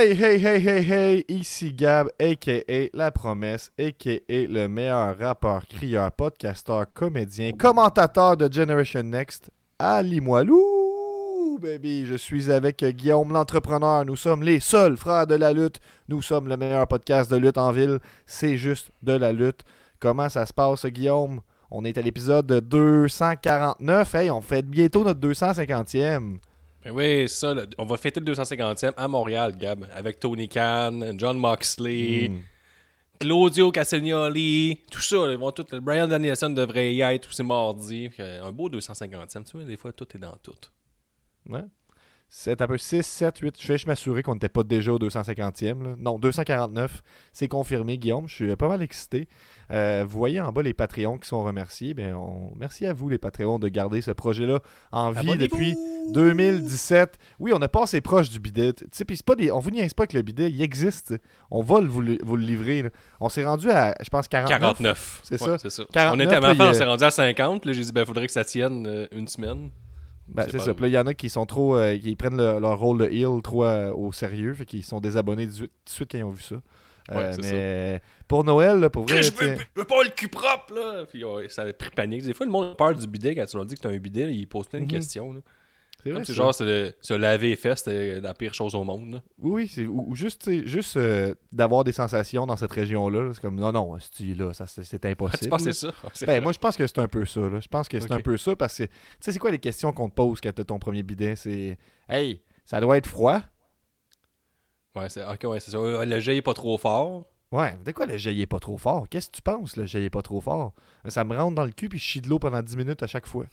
Hey, hey, hey, hey, hey, ici Gab, a.k.a. La Promesse, a.k.a. le meilleur rappeur, crieur, podcasteur, comédien, commentateur de Generation Next, Ali Moilou, baby. Je suis avec Guillaume, l'entrepreneur. Nous sommes les seuls frères de la lutte. Nous sommes le meilleur podcast de lutte en ville. C'est juste de la lutte. Comment ça se passe, Guillaume? On est à l'épisode 249. Hey, on fait bientôt notre 250e. Ben oui, ça, là, on va fêter le 250e à Montréal, Gab, avec Tony Khan, John Moxley, Mm. Claudio Castagnoli, tout ça. Ils vont tout, Brian Danielson devrait y être tous ces mardis. Euh, Un beau 250e, tu vois, des fois, tout est dans tout. Ouais. C'est un peu 6, 7, 8. Je vais m'assurer qu'on n'était pas déjà au 250e. là. Non, 249. C'est confirmé, Guillaume. Je suis pas mal excité. Euh, vous voyez en bas les Patreons qui sont remerciés. Ben, on... Merci à vous, les Patreons, de garder ce projet-là en vie depuis 2017. Oui, on a passé proche du bidet. Tu sais, puis c'est pas des... On vous niaise pas que le bidet, il existe. On va le- vous, le, vous le livrer. là. On s'est rendu à, je pense, 49. 49. C'est Ouais, ça? C'est ça. 49, on était à ma on s'est rendu à 50. Là, j'ai dit, ben, faudrait que ça tienne euh, une semaine. Ben, C'est ça. Puis il y en a qui sont trop. euh, qui prennent le- leur rôle de heel trop euh, au sérieux. Fait qu'ils sont désabonnés tout de suite- quand ils ont vu ça. Euh, Ouais, mais pour Noël, là, pour vrai. je, veux, je veux pas le cul propre, là. Puis ouais, ça avait pris panique. Des fois, le monde a peur du bidet quand tu leur dis que t'as un bidet. Ils posent plein de Mhm. questions. là. C'est vrai, genre se, se laver les fesses, c'est la pire chose au monde. là. Oui, ou, ou juste, juste euh, d'avoir des sensations dans cette région-là. là, C'est comme non, non, là ça, c'est Ah, impossible. tu penses que là. c'est ça? C'est Ben, moi, je pense que c'est un peu ça. là. Je pense que c'est un peu ça parce que, tu sais, c'est quoi les questions qu'on te pose quand tu ton premier bidet? C'est, hey, ça doit être froid? Ouais, c'est ok, ouais, c'est ça. Euh, Le jet est pas trop fort. Ouais, de quoi le jet il est pas trop fort? Qu'est-ce que tu penses, le jet il est pas trop fort? Ça me rentre dans le cul puis je chie de l'eau pendant 10 minutes à chaque fois.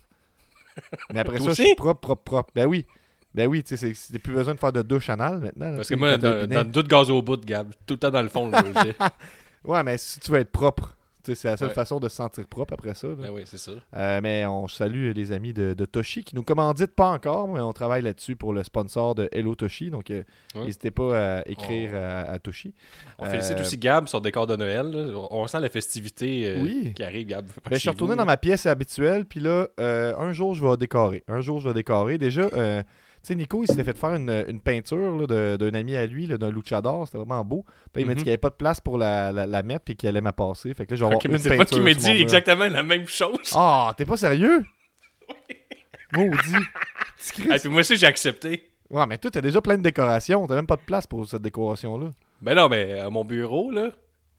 Mais après ça, je suis propre, propre, propre. Ben oui. Ben oui, tu sais, c'est- plus besoin de faire de douche anale maintenant. Parce que moi, dans, dans le doute gaz au bout, Gab. Tout le temps dans le fond, le jet. Ouais, mais si tu veux être propre, c'est la seule Ouais. façon de se sentir propre après ça. Ben oui, c'est ça. Euh, mais on salue les amis de, de Toshi qui nous commanditent pas encore, mais on travaille là-dessus pour le sponsor de Hello Toshi. Donc, euh, Ouais. n'hésitez pas à écrire On- à, à Toshi. On Euh, félicite aussi Gab sur le décor de Noël. là. On sent la festivité euh, Oui. qui arrive, Gab. Ben, je suis retourné dans ma pièce habituelle, puis là, euh, un jour, je vais décorer. Un jour, je vais décorer. Déjà, euh, sais, Nico, il s'était fait faire une, une peinture d'un ami à lui, d'un luchador. C'était vraiment beau. Puis il m'a dit Mhm. qu'il n'y avait pas de place pour la, la, la mettre, puis qu'il allait m'appasser. Fait que là, je vais avoir une peinture. m'a dit exactement la même chose. Ah, t'es pas sérieux? Maudit. Ah, puis moi aussi, j'ai accepté. Ouais, mais toi, t'as déjà plein de décorations. T'as même pas de place pour cette décoration-là. Ben non, mais à mon bureau, là,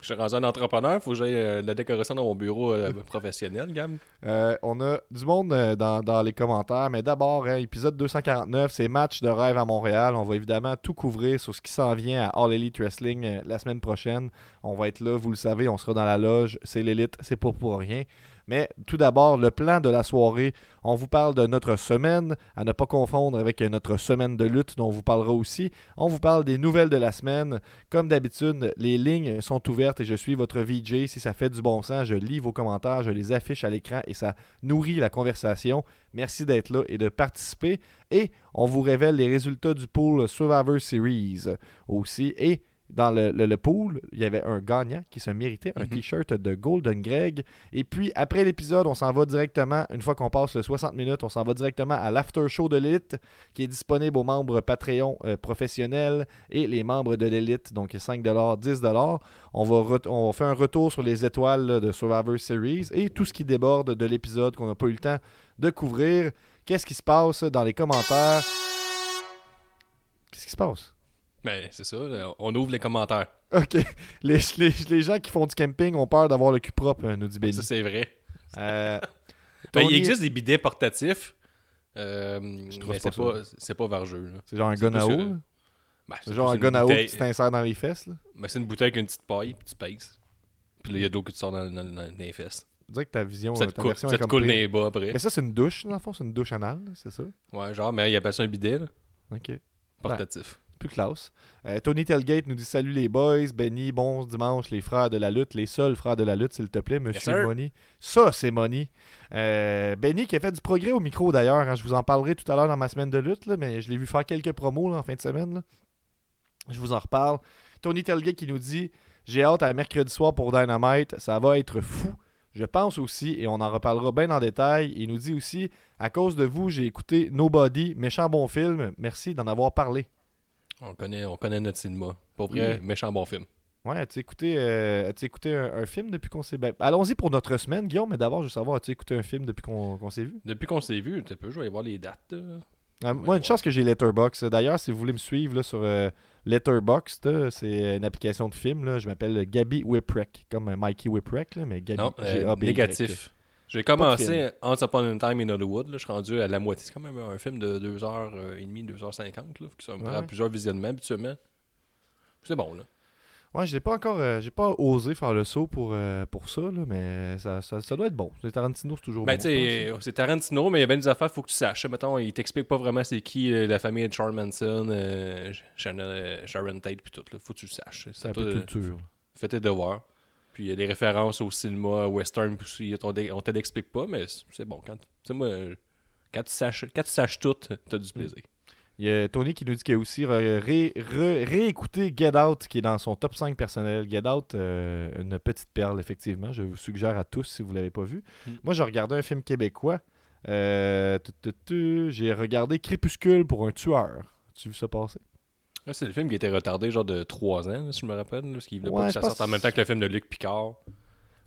je suis rendu un entrepreneur, faut que j'aille euh, la décoration dans mon bureau euh, professionnel, Gab. Euh, on a du monde dans, les commentaires, mais d'abord, hein, épisode 249, c'est match de rêve à Montréal. On va évidemment tout couvrir sur ce qui s'en vient à All Elite Wrestling la semaine prochaine. On va être là, vous le savez, on sera dans la loge. C'est l'élite, c'est pas pour rien. Mais tout d'abord, le plan de la soirée. On vous parle de notre semaine, à ne pas confondre avec notre semaine de lutte dont on vous parlera aussi. On vous parle des nouvelles de la semaine. Comme d'habitude, les lignes sont ouvertes et je suis votre VJ. Si ça fait du bon sens, je lis vos commentaires, je les affiche à l'écran et ça nourrit la conversation. Merci d'être là et de participer. Et on vous révèle les résultats du pool Survivor Series aussi. Dans le, le- le pool, il y avait un gagnant qui se méritait un Mhm. t-shirt de Golden Greg. Et puis, après l'épisode, on s'en va directement, une fois qu'on passe le 60 minutes, on s'en va directement à l'after show de l'élite qui est disponible aux membres Patreon euh, professionnels et les membres de l'élite, donc 5 10 on va, on fait un retour sur les étoiles là, de Survivor Series et tout ce qui déborde de l'épisode qu'on n'a pas eu le temps de couvrir. Qu'est-ce qui se passe dans les commentaires? Qu'est-ce qui se passe? Ben, c'est ça, on ouvre les commentaires. OK. Les, les- les gens qui font du camping ont peur d'avoir le cul propre, euh, nous dit Benny. Ça, c'est vrai. Euh, Ben, il existe des bidets portatifs. euh, trouve mais c'est pas, c'est pas vargeux. C'est genre un gun à eau. Ben, C'est genre un gun à eau qui tu t'insères dans les fesses. Là. Ben, c'est une bouteille avec une petite paille, puis tu pèses. Puis là, il y a de l'eau que tu sors dans, dans- dans les fesses. Dirait que ta vision, Ça te, ta coule, version ça est te coule dans les bas après. Mais ça, c'est une douche, dans le fond, c'est une douche anale, c'est ça? Ouais, genre, mais il appelle ça un bidet, là, OK. portatif. Plus classe. Euh, Tony Telgate nous dit Salut les boys, Benny, bon dimanche, les frères de la lutte, les seuls frères de la lutte, s'il te plaît, monsieur sir. Money. Ça, c'est Money. Euh, Benny qui a fait du progrès au micro d'ailleurs. hein, je vous en parlerai tout à l'heure dans ma semaine de lutte, là, mais je l'ai vu faire quelques promos là, en fin de semaine. là. Je vous en reparle. Tony Telgate qui nous dit J'ai hâte à mercredi soir pour Dynamite, ça va être fou. Je pense aussi, et on en reparlera bien en détail, il nous dit aussi À cause de vous, j'ai écouté Nobody, méchant bon film. Merci d'en avoir parlé. On connaît, on connaît notre cinéma. Pour vrai, méchant bon film. Ouais, as-tu écouté, euh, as-tu écouté un, un film depuis qu'on s'est. ben, allons-y pour notre semaine, Guillaume, mais d'abord, je veux savoir, as-tu écouté un film depuis qu'on qu'on s'est vu Depuis qu'on s'est vu, tu peux, je vais aller voir les dates. Euh, Moi, une chance que j'ai Letterboxd. D'ailleurs, si vous voulez me suivre là, sur euh, Letterboxd, c'est une application de film. là. Je m'appelle Gabi Whipwreck, comme euh, Mikey Whipwreck, mais Gabi. Non, euh, négatif. J'ai commencé Once Upon a Time in Hollywood. Là, je suis rendu à la moitié. C'est quand même un film de 2h30, 2h50. Là, qui ça me prend Ouais. plusieurs visionnements habituellement. C'est bon, là. Ouais, j'ai pas encore. euh, j'ai pas osé faire le saut pour, euh, pour ça, là, mais ça, ça, ça doit être bon. Les Tarantino, c'est toujours Ben, bon. c'est Tarantino, mais il y a bien des affaires, faut que tu saches. Mettons, il t'explique pas vraiment c'est qui euh, la famille de Charles Manson, euh, euh, Sharon Tate, puis tout. Là. Faut que tu le saches. c'est un peu de culture. Fais tes devoirs. Puis il y a des références au cinéma western, puis aussi, on te l'explique pas, mais c'est- bon. Quand, tu sais, moi, quand tu saches, quand tu saches tout, t'as Mm. du plaisir. Il y a Tony qui nous dit qu'il a aussi ré- ré- ré- réécouté Get Out, qui est dans son top 5 personnel. Get Out, euh, une petite perle, effectivement. Je vous suggère à tous si vous ne l'avez pas vu. Mm. Moi, j'ai regardé un film québécois. Euh, tu- tu- tu- j'ai regardé Crépuscule pour un tueur. Tu as vu ça passer? Là, c'est le film qui a été retardé, genre de 3 ans, là, si je me rappelle. parce qu'il voulait Ouais, pas que ça sorte en même temps que le film de Luc Picard.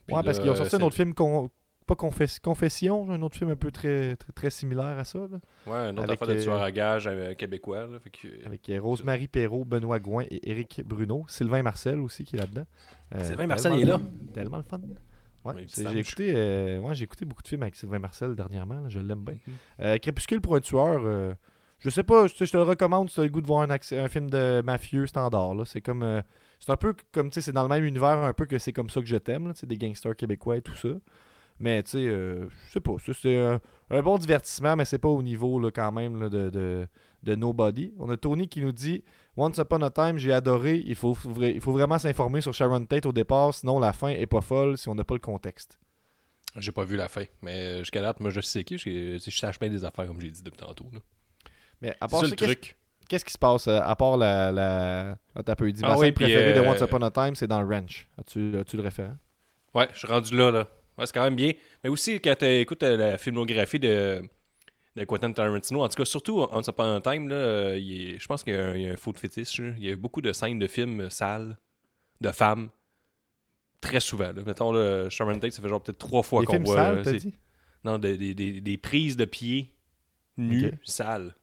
Puis ouais, parce qu'ils ont sorti euh, un autre film, con- pas confess- Confession, un autre film un peu très, très, très similaire à ça. là. Ouais, un autre Avec, affaire de euh, tueur à gage euh, québécois. Là, fait que, Avec euh, Rosemary Perrault, Benoît Gouin et Éric Bruno. Sylvain Marcel aussi qui est là-dedans. Euh, Sylvain Marcel, est là. Tellement le fun. Ouais, j'ai écouté, euh, ouais, écouté beaucoup de films avec Sylvain Marcel dernièrement. là, je l'aime bien. Mhm. Euh, Crépuscule pour un tueur, euh, je sais pas, je, te le recommande si tu as le goût de voir un, film de mafieux standard. C'est comme. euh, c'est un peu comme, tu sais, c'est dans le même univers un peu que c'est comme ça que je t'aime, sais, des gangsters québécois et tout ça. Mais, tu sais, euh, je sais pas, c'est un, bon divertissement, mais c'est pas au niveau, là, quand même, de, de, de Nobody. On a Tony qui nous dit Once Upon a Time, j'ai adoré. Il faut, il faut vraiment s'informer sur Sharon Tate au départ, sinon la fin est pas folle si on n'a pas le contexte. J'ai pas vu la fin. Mais jusqu'à date, moi, je sais qui. Je, je sache bien des affaires, comme j'ai dit depuis tantôt. Mais à part ça le qu'est-ce truc. qu'est-ce qui se passe euh, à part la. la... Ah, t'as peu dit. Ah Ma oui, préférée de euh, Once Upon a Time, c'est dans Ranch. As-tu as-tu le référent? Ouais, je suis rendu là, là. Ouais, c'est quand même bien. Mais aussi, quand tu écoutes la filmographie de, de Quentin Tarantino, en tout cas, surtout Once Upon a Time, là, euh, il est- je pense qu'il y, a un- il y a un faux de fétiche. là. Il y a beaucoup de scènes de films sales, de femmes, très souvent. Là. Mettons, là, Sharon Tate, ça fait genre peut-être trois fois qu'on voit. sales, Non, des, des- des- des prises de pieds Ok. sales.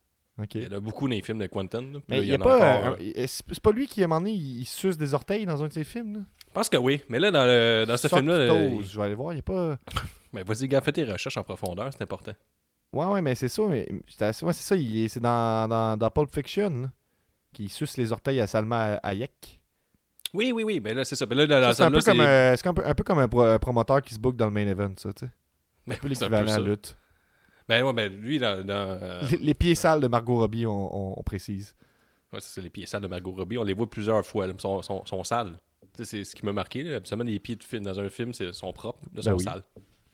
Il y en a beaucoup dans les films de Quentin. là. Mais là, il il y a pas. euh, euh, c'est pas lui qui, à un moment donné, il, il suce des orteils dans un de ses films là? Je pense que oui. Mais là, dans, le- dans ce film-là, euh, toes, Je vais aller voir. Il y a pas. ben, vas-y, gars, fais tes recherches en profondeur, c'est important. Ouais, ouais, mais c'est ça. Mais... c'est assez- ouais, c'est ça. il est- C'est dans, dans, dans Pulp Fiction qui suce les orteils à Salma Hayek. Oui, oui, oui. Mais là, c'est ça. Mais là, C'est un, peu comme, euh, un, un peu comme un, pro- un promoteur qui se book dans le main event, ça, tu sais. Un peu l'équivalent à la lutte. Ben ouais, ben lui, dans. dans, euh, Les, les pieds sales de Margot Robbie, on, on- on précise. ouais, c'est les pieds sales de Margot Robbie. On les voit plusieurs fois. Ils sont, sont, sont sales. C'est ce qui m'a marqué. Là. Habituellement, les pieds de film dans un film c'est- sont propres. Là, sont Ben oui. sales.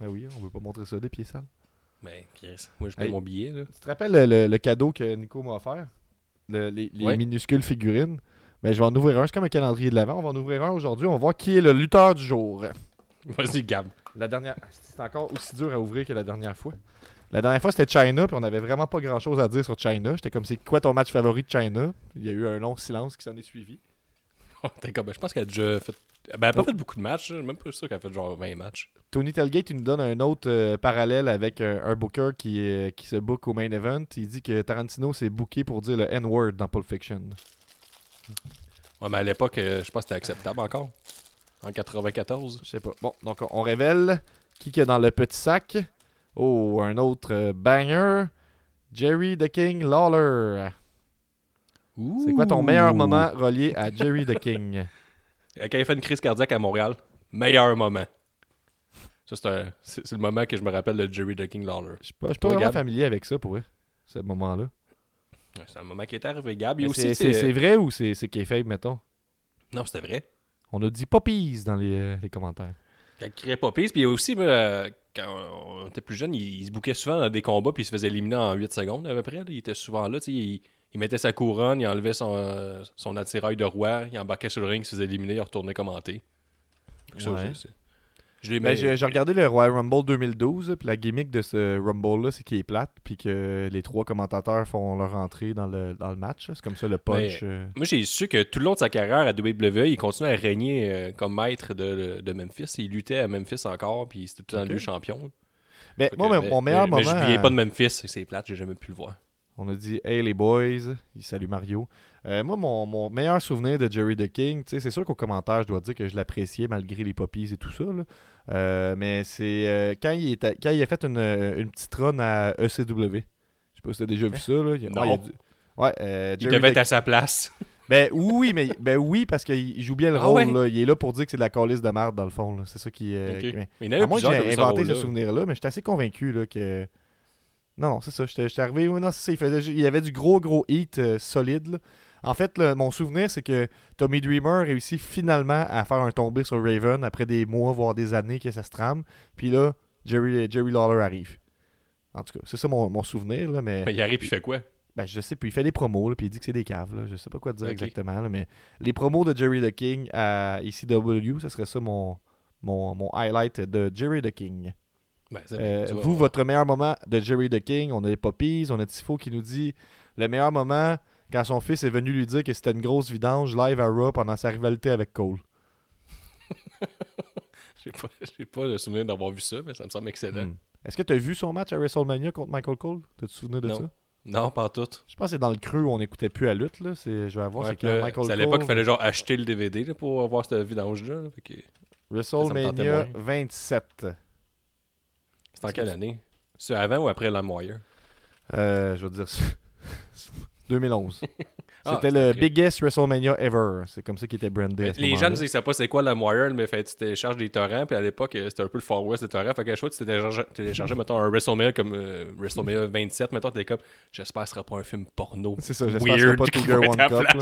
Ben oui, on veut pas montrer ça, des pieds sales. Chris, moi, je paye Hey. mon billet. Là. Tu te rappelles le, le- le cadeau que Nico m'a offert? Le- les les Ouais. minuscules figurines? Ben, je vais en ouvrir un. C'est comme un calendrier de l'avant. On va en ouvrir un aujourd'hui. On va voir qui est le lutteur du jour. Vas-y, Gab. La dernière. C'est encore aussi dur à ouvrir que la dernière fois. La dernière fois, c'était China, puis on avait vraiment pas grand chose à dire sur China. J'étais comme, c'est quoi ton match favori de China? Il y a eu un long silence qui s'en est suivi. Comme- je pense qu'elle a déjà fait. Ben, elle a pas Oh. fait beaucoup de matchs. Même pas sûr qu'elle a fait genre 20 matchs. Tony Telgate, il nous donne un autre euh, parallèle avec euh, un booker qui, euh, qui se book au main event. Il dit que Tarantino s'est booké pour dire le N-word dans Pulp Fiction. Ouais, mais à l'époque, je pense que c'était acceptable encore. En 94. Je sais pas. Bon, donc on- on révèle qui qu'il y a dans le petit sac. Oh, un autre euh, banger. Jerry the King Lawler. C'est quoi ton meilleur moment relié à Jerry the King? Quand il fait une crise cardiaque à Montréal, meilleur moment. Ça, c'est le moment que je me rappelle de Jerry the King Lawler. Je suis pas, je suis Toi, pas vraiment familier avec ça pour eux, ce moment-là. C'est un moment qui est arrivé, Gab. Aussi, C'est vrai ou c'est c'est kayfabe, mettons? Non, c'était vrai. On a dit poppies dans les, euh, les commentaires. Quand il criait pas pisse, puis il y a aussi, euh, quand on était plus jeune, il, il se bouquait souvent dans des combats, puis il se faisait éliminer en 8 secondes à peu près. là. Il était souvent là, tu sais, il, il mettait sa couronne, il enlevait son, euh, son attirail de roi, il embarquait sur le ring, il se faisait éliminer, il retournait commenter. Ça, Ouais. Mais- j'ai regardé le Royal Rumble 2012, puis la gimmick de ce Rumble-là, c'est qu'il est plate, puis que les trois commentateurs font leur entrée dans le, dans le match. C'est comme ça le punch. euh. Moi, j'ai su que tout le long de sa carrière à WWE, il continuait à régner euh, comme maître de, de Memphis. Il luttait à Memphis encore, puis c'était tout le temps champion. Mais moi, que- mais- mon meilleur moment. Je euh, pas de Memphis, c'est plate, j'ai jamais pu le voir. On a dit Hey les boys, il salue Mario. Euh, moi, mon, mon meilleur souvenir de Jerry the King, c'est sûr qu'au commentaire, je dois dire que je l'appréciais malgré les poppies et tout ça. là. Euh, mais c'est euh, quand, il était- quand il a fait une, une petite run à ECW. Je sais pas si t'as déjà vu ça. Là. Il- Non. ouais, il a dû- Ouais, euh, Il Jerry devait être à sa place. Ben oui, mais ben oui, parce qu'il joue bien le Ah rôle. ouais? là. Il est là pour dire que c'est de la calice de merde, dans le fond. C'est ça qui. euh, Ok. qui- Mais il À moins que j'ai inventé ce souvenir-là, mais j'étais assez convaincu là, que. Non, non, c'est ça. J'étais arrivé. ouais, non, ça. Il, faisait, il y avait du gros, gros hit euh, solide. là. En fait, mon souvenir, c'est que Tommy Dreamer réussit finalement à faire un tombé sur Raven après des mois, voire des années que ça se trame. Puis là, Jerry, Jerry Lawler arrive. En tout cas, c'est ça mon, mon souvenir. Là, mais Mais il arrive, puis il fait quoi? Ben, je sais, puis il fait des promos, là, puis il dit que c'est des caves. Là. Je sais pas quoi dire exactement, là, mais les promos de Jerry the King à ECW, ça serait ça mon, mon, mon highlight de Jerry the King. Ben, Euh, vous, votre meilleur moment de Jerry the King, on a les Poppies, on a Tifo qui nous dit le meilleur moment quand son fils est venu lui dire que c'était une grosse vidange live à Raw pendant sa rivalité avec Cole. J'ai pas, pas le souvenir d'avoir vu ça, mais ça me semble excellent. Hmm. Est-ce que tu as vu son match à WrestleMania contre Michael Cole? T'as-tu souvenir de Non. ça? Non, pas en tout. Je pense que c'est dans le creux où on n'écoutait plus la lutte. Là. C'est- Je vais avoir, Ouais, c'est Michael c'est à l'époque qu'il fallait genre acheter le DVD là, pour avoir cette vidange-là. là. Fait que- WrestleMania tentait moins. 27. C'est en quelle année? C'est avant ou après LimeWire Euh, je vais te dire ça. 2011. Ah, C'était le biggest WrestleMania ever. C'est comme ça qu'il était brandé. Les gens ne savaient pas c'est quoi LimeWire, mais fait, tu télécharges des torrents, puis à l'époque, euh, c'était un peu le Far West des torrents. Fait qu'à chaque fois tu téléchargeais, téléchargeais, mettons, un WrestleMania comme euh, WrestleMania 27, mettons, t'es comme, j'espère que ce sera pas un film porno. C'est ça, j'espère que ce sera pas Two Girl One Cup.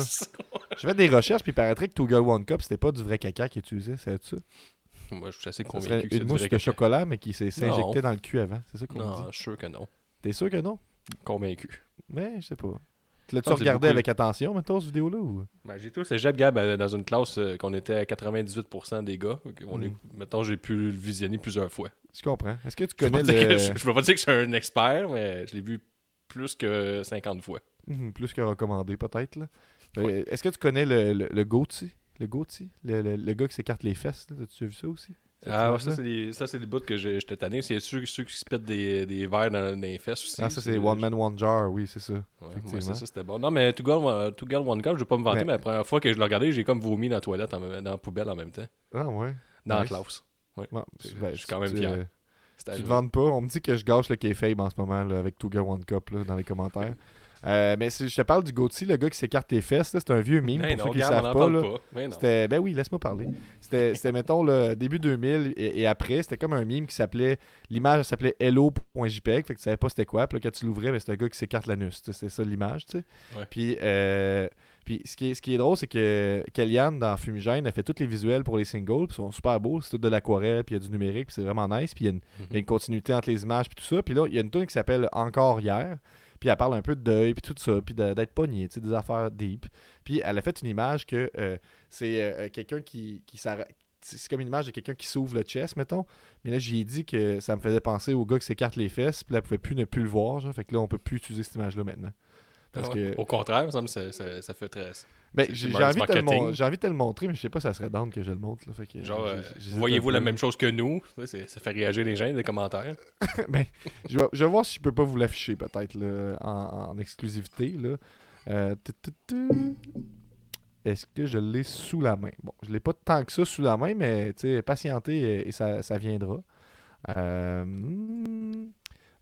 J'ai fait des recherches, puis il paraîtrait que Two Girl One Cup, c'était pas du vrai caca qu'ils utilisaient. C'est ça? Moi, je suis assez convaincu que c'est une mousse de chocolat, mais qui s'est s'est Non. injecté dans le cul avant. C'est ça qu'on Non, dit? je suis sûr que non. T'es sûr que non? Convaincu. Mais je sais pas. L'as-tu c'est regardé avec attention, maintenant, cette vidéo-là? Ou... Ben, j'ai tout cégep, Gab, euh, dans une classe euh, qu'on était à 98% des gars. Fait qu'on Mm. est- Mettons, j'ai pu le visionner plusieurs fois. Tu comprends. Est-ce que tu Je connais que le... je, je peux pas dire que je suis un expert, mais je l'ai vu plus que 50 fois. Mhm, Plus que recommandé, peut-être. Euh, Ouais. Est-ce que tu connais le, le, le Goatee? Le? Le, le, le gars qui s'écarte les fesses? là? As-tu vu ça aussi? Ah, ouais, ça, c'est des, ça, c'est des bouts que j'étais tanné. C'est ceux, ceux qui se pètent des, des verres dans, dans les fesses aussi. Ah, ça, c'est One Man, One Jar, oui, c'est ça. Ouais, ça, ça, c'était bon. Non, mais Two Girl, One- Two Girl, One Cup, je vais pas me vanter, Mais- mais la première fois que je l'ai regardé, j'ai comme vomi dans la toilette, en dans la poubelle en même temps. Ah, ouais. Dans Nice. la classe. Ouais. Bon, ben, je suis quand même fier. euh, Tu te vantes pas. On me dit que je gâche le kayfabe en ce moment là, avec Two Girl One Cup là, dans les commentaires. Euh, mais si je te parle du Gauthier, le gars qui s'écarte les fesses, c'est un vieux meme Ben pour non, ceux qui ne savent pas. là. pas. Ben. C'était, ben oui, laisse-moi parler. C'était, mettons, le début 2000 et, et après, c'était comme un meme qui s'appelait, l'image s'appelait hello.jpg, fait que tu savais pas c'était quoi. Puis là, quand tu l'ouvrais, ben, c'était un gars qui s'écarte l'anus. C'était ça l'image, tu sais. Ouais. Puis, euh, puis ce, qui est, ce qui est drôle, c'est que Kellyanne, dans Fumigène, a fait tous les visuels pour les singles, puis ils sont super beaux. C'est tout de l'aquarelle, puis il y a du numérique, puis c'est vraiment nice. Puis il y a une, il y a une continuité entre les images, puis tout ça. Puis là, il y a une tune qui s'appelle Encore hier. Puis elle parle un peu de deuil, puis tout ça, puis d'être pogné, tu sais, des affaires deep. Puis elle a fait une image que euh, c'est euh, quelqu'un qui, qui s'arrête. C'est comme une image de quelqu'un qui s'ouvre le chest, mettons. Mais là, j'y ai dit que ça me faisait penser au gars qui s'écarte les fesses, puis là, elle pouvait plus ne plus le voir. Genre, fait que là, on peut plus utiliser cette image-là maintenant. Parce Ah que. Au contraire, ça, ça, ça fait très. Ben, j'ai envie, de te le marketing. mon- j'ai envie de te le montrer, mais je sais pas si ça serait down que je le montre. Là, fait que, Genre, euh, voyez-vous la même chose que nous? Ça, fait réagir les gens les commentaires. Ben, je, vais, je vais voir si je peux pas vous l'afficher peut-être là, en, en exclusivité. Là. Euh. Est-ce que je l'ai sous la main? Bon, je l'ai pas tant que ça sous la main, mais patientez et, et ça, ça viendra. Euh, hmm,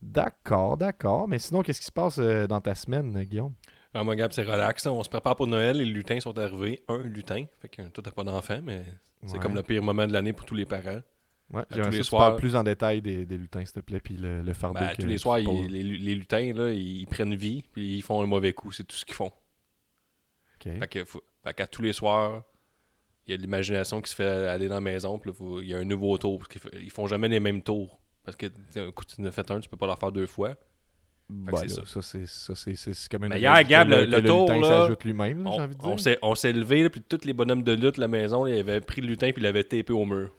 d'accord, d'accord. Mais sinon, qu'est-ce qui se passe euh, dans ta semaine, Guillaume? Ah, moi, Gab, c'est relax. On se prépare pour Noël. Les lutins sont arrivés. Un lutin. Fait que toi, t'as pas d'enfant, mais c'est Ouais. comme le pire moment de l'année pour tous les parents. Ouais, j'aimerais tu soirs- parles plus en détail des, des lutins, s'il te plaît, puis le, le fardeau. Ben, que tous les soirs, ils- les, les lutins, là, ils prennent vie, puis ils font un mauvais coup. C'est tout ce qu'ils font. Ok. Fait que, faut- fait qu'à tous les soirs, il y a de l'imagination qui se fait aller dans la maison, puis il y a un nouveau tour. Parce qu'ils f- ils font jamais les mêmes tours. Parce que un coup, tu en as fait un, tu peux pas leur faire deux fois. Ben c'est là, ça. c'est ça, c'est- c'est c'est comme une Mais hier, Gab, le- le que tour, lutin là, lui-même, là, j'ai On, envie de on dire. s'est, on s'est levé, là, puis tous les bonhommes de lutte la maison, ils avaient pris le lutin, puis ils l'avaient tapé au mur.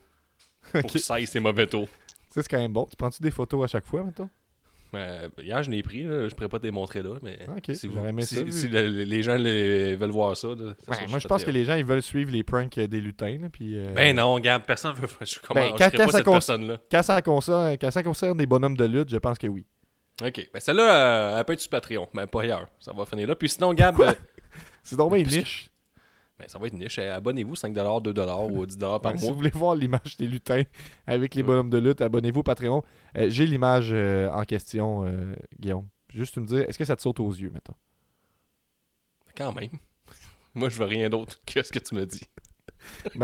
pour qu'il saille ses mauvais tours. Ça, c'est quand même bon. Tu prends-tu des photos à chaque fois, maintenant? Euh, hier, je l'ai pris. là. Je pourrais pas te les montrer là, mais Ah, si, vous- J'aurais aimé si- ça, vu. si le- les gens le- veulent voir ça. là, Ouais, moi, je pense que les gens, ils veulent suivre les pranks des lutins. là, puis, euh, Ben non, regarde, personne veut. Je, comment, Ben, je quand- serais quand pas cette personne-là. quand, ça concerne, quand ça concerne des bonhommes de lutte, je pense que oui. Ok. Ben celle-là, euh, elle peut être sur Patreon, mais pas ailleurs. Ça va finir là. Puis sinon, Gab, euh, C'est donc une niche. ben, ça va être niche. Euh, Abonnez-vous 5$, 2$ ou 10$ par Ouais, si mois. vous voulez voir l'image des lutins avec les bonhommes de lutte, abonnez-vous au Patreon. Euh, J'ai l'image euh, en question, euh, Guillaume. Juste me dire, est-ce que ça te saute aux yeux, mettons? Quand même. Moi, je veux rien d'autre que ce que tu me dis.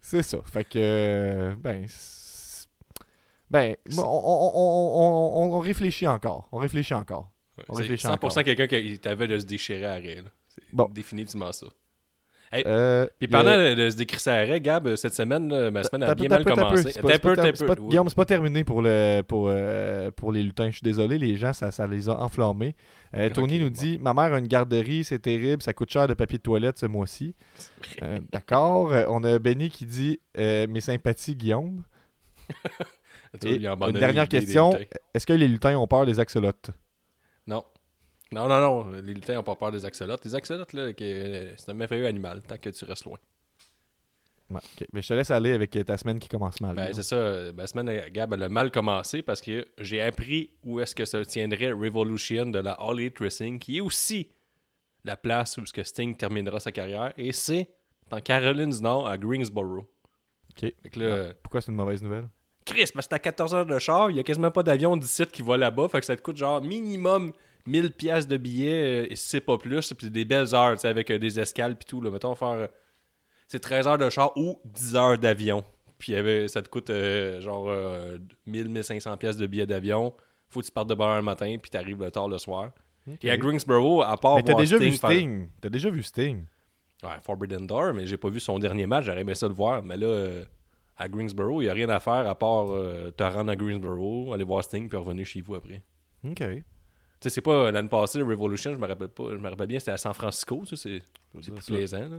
C'est ça. Fait que, ben, ben, on, on- on- on- réfléchit encore. On réfléchit encore. On réfléchit 100% encore. quelqu'un qui t'avait de se déchirer à. C'est Bon. définitivement ça. Euh, Puis pendant de, de se décrisser à arrêt, Gab, cette semaine, ma semaine a bien mal commencé. Guillaume, c'est pas terminé pour, le, pour, euh, pour les lutins. Je suis désolé, les gens, ça, ça les a enflammés. Euh, Tony nous dit Ma mère a une garderie, c'est terrible, ça coûte cher de papier de toilette ce mois-ci. D'accord. On a Benny qui dit Mes sympathies, Guillaume. Et une dernière question. Est-ce que les lutins ont peur des axolotes? Non. Non, non, non. Les lutins n'ont pas peur des axolotes. Les axolotes, là, euh, c'est un merveilleux animal, tant que tu restes loin. Ouais. Mais je te laisse aller avec ta semaine qui commence mal. Ben, c'est ça. Ma semaine, euh, Gab, elle a mal commencé parce que j'ai appris où est-ce que se tiendrait Revolution de la All Elite Wrestling, qui est aussi la place où ce que Sting terminera sa carrière. Et c'est en Caroline du Nord, à Greensboro. Ok. Là, Pourquoi c'est une mauvaise nouvelle? Chris, parce que t'as 14 heures de char, il y a quasiment pas d'avion d'ici qui va là-bas, fait que ça te coûte genre minimum 1000 pièces de billets, euh, et c'est pas plus, puis des belles heures, tu sais, avec euh, des escales puis tout, là, mettons faire euh, c'est 13 heures de char ou 10 heures d'avion. Puis avait, ça te coûte euh, genre euh, 1000 1500 pièces de billets d'avion. Faut que tu partes de bonne heure le matin puis t'arrives le tard le soir. Et à Greensboro, à part Mais t'as déjà vu faire- Sting. T'as déjà vu Sting. Ouais, Forbidden Door, mais j'ai pas vu son dernier match. J'aurais aimé ça le voir. Mais là, euh, à Greensboro, il n'y a rien à faire à part euh, te rendre à Greensboro, aller voir Sting, puis revenir chez vous après. Ok. Tu sais, c'est pas euh, l'année passée, Revolution, je me rappelle pas. Je me rappelle bien, c'était à San Francisco. C'est plus plaisant. là.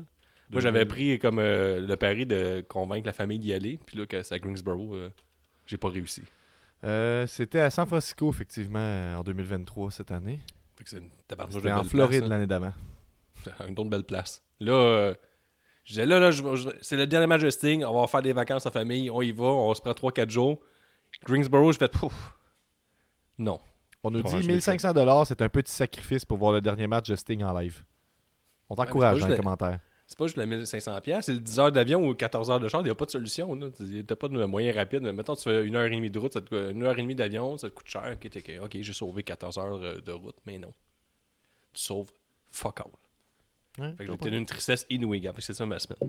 Moi, j'avais pris comme euh, le pari de convaincre la famille d'y aller. Puis là, que c'est à Greensboro, euh, j'ai pas réussi. C'était à San Francisco, effectivement, en 2023, cette année. C'était en Floride hein. l'année d'avant. une autre belle place. Là, je disais, là, là je- je- c'est le dernier match de Sting. On va faire des vacances en famille. On y va. On se prend 3-4 jours. Greensboro, je fais pouf. Non. On nous dit je l'ai 1500 dollars, c'est un petit sacrifice pour voir le dernier match de Sting en live. On t'encourage mais dans les commentaires. C'est pas juste le 1500$, piastres, c'est le 10 heures d'avion ou 14 heures de char. Il n'y a pas de solution. T'as pas de moyen rapide. Mettons, tu fais une heure et demie de route, ça te coûte- une heure et demie d'avion, ça te coûte cher. Ok, t'es- ok, j'ai sauvé 14 heures euh, de route, mais non. Tu sauves fuck all. Ouais, Fait que je j'ai comprends. tenu une tristesse inouïe, gars. Fait que C'est ça ma semaine.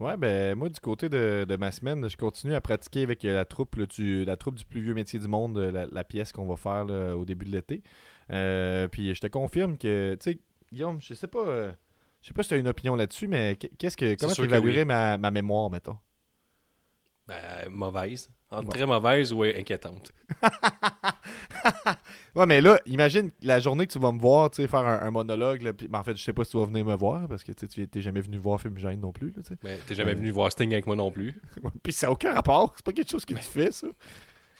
Ouais, ben moi, du côté de, de ma semaine, je continue à pratiquer avec euh, la troupe, là, du, la troupe du plus vieux métier du monde, euh, la, la pièce qu'on va faire là, au début de l'été. Euh, puis je te confirme que, tu sais, Guillaume, je sais pas, euh, je sais pas si tu as une opinion là-dessus, mais qu- qu'est-ce que, comment tu évaluerais oui. ma, ma mémoire, mettons? Ben, mauvaise. Entre Ouais. Très mauvaise ou inquiétante. Ouais, mais là, imagine la journée que tu vas me voir, tu sais, faire un, un monologue, là, puis, ben, en fait, je sais pas si tu vas venir me voir, parce que tu t'es jamais venu voir Fumigène non plus, là. Mais t'es jamais venu voir Sting avec moi non plus. Puis ça n'a aucun rapport, c'est pas quelque chose que tu fais, ça.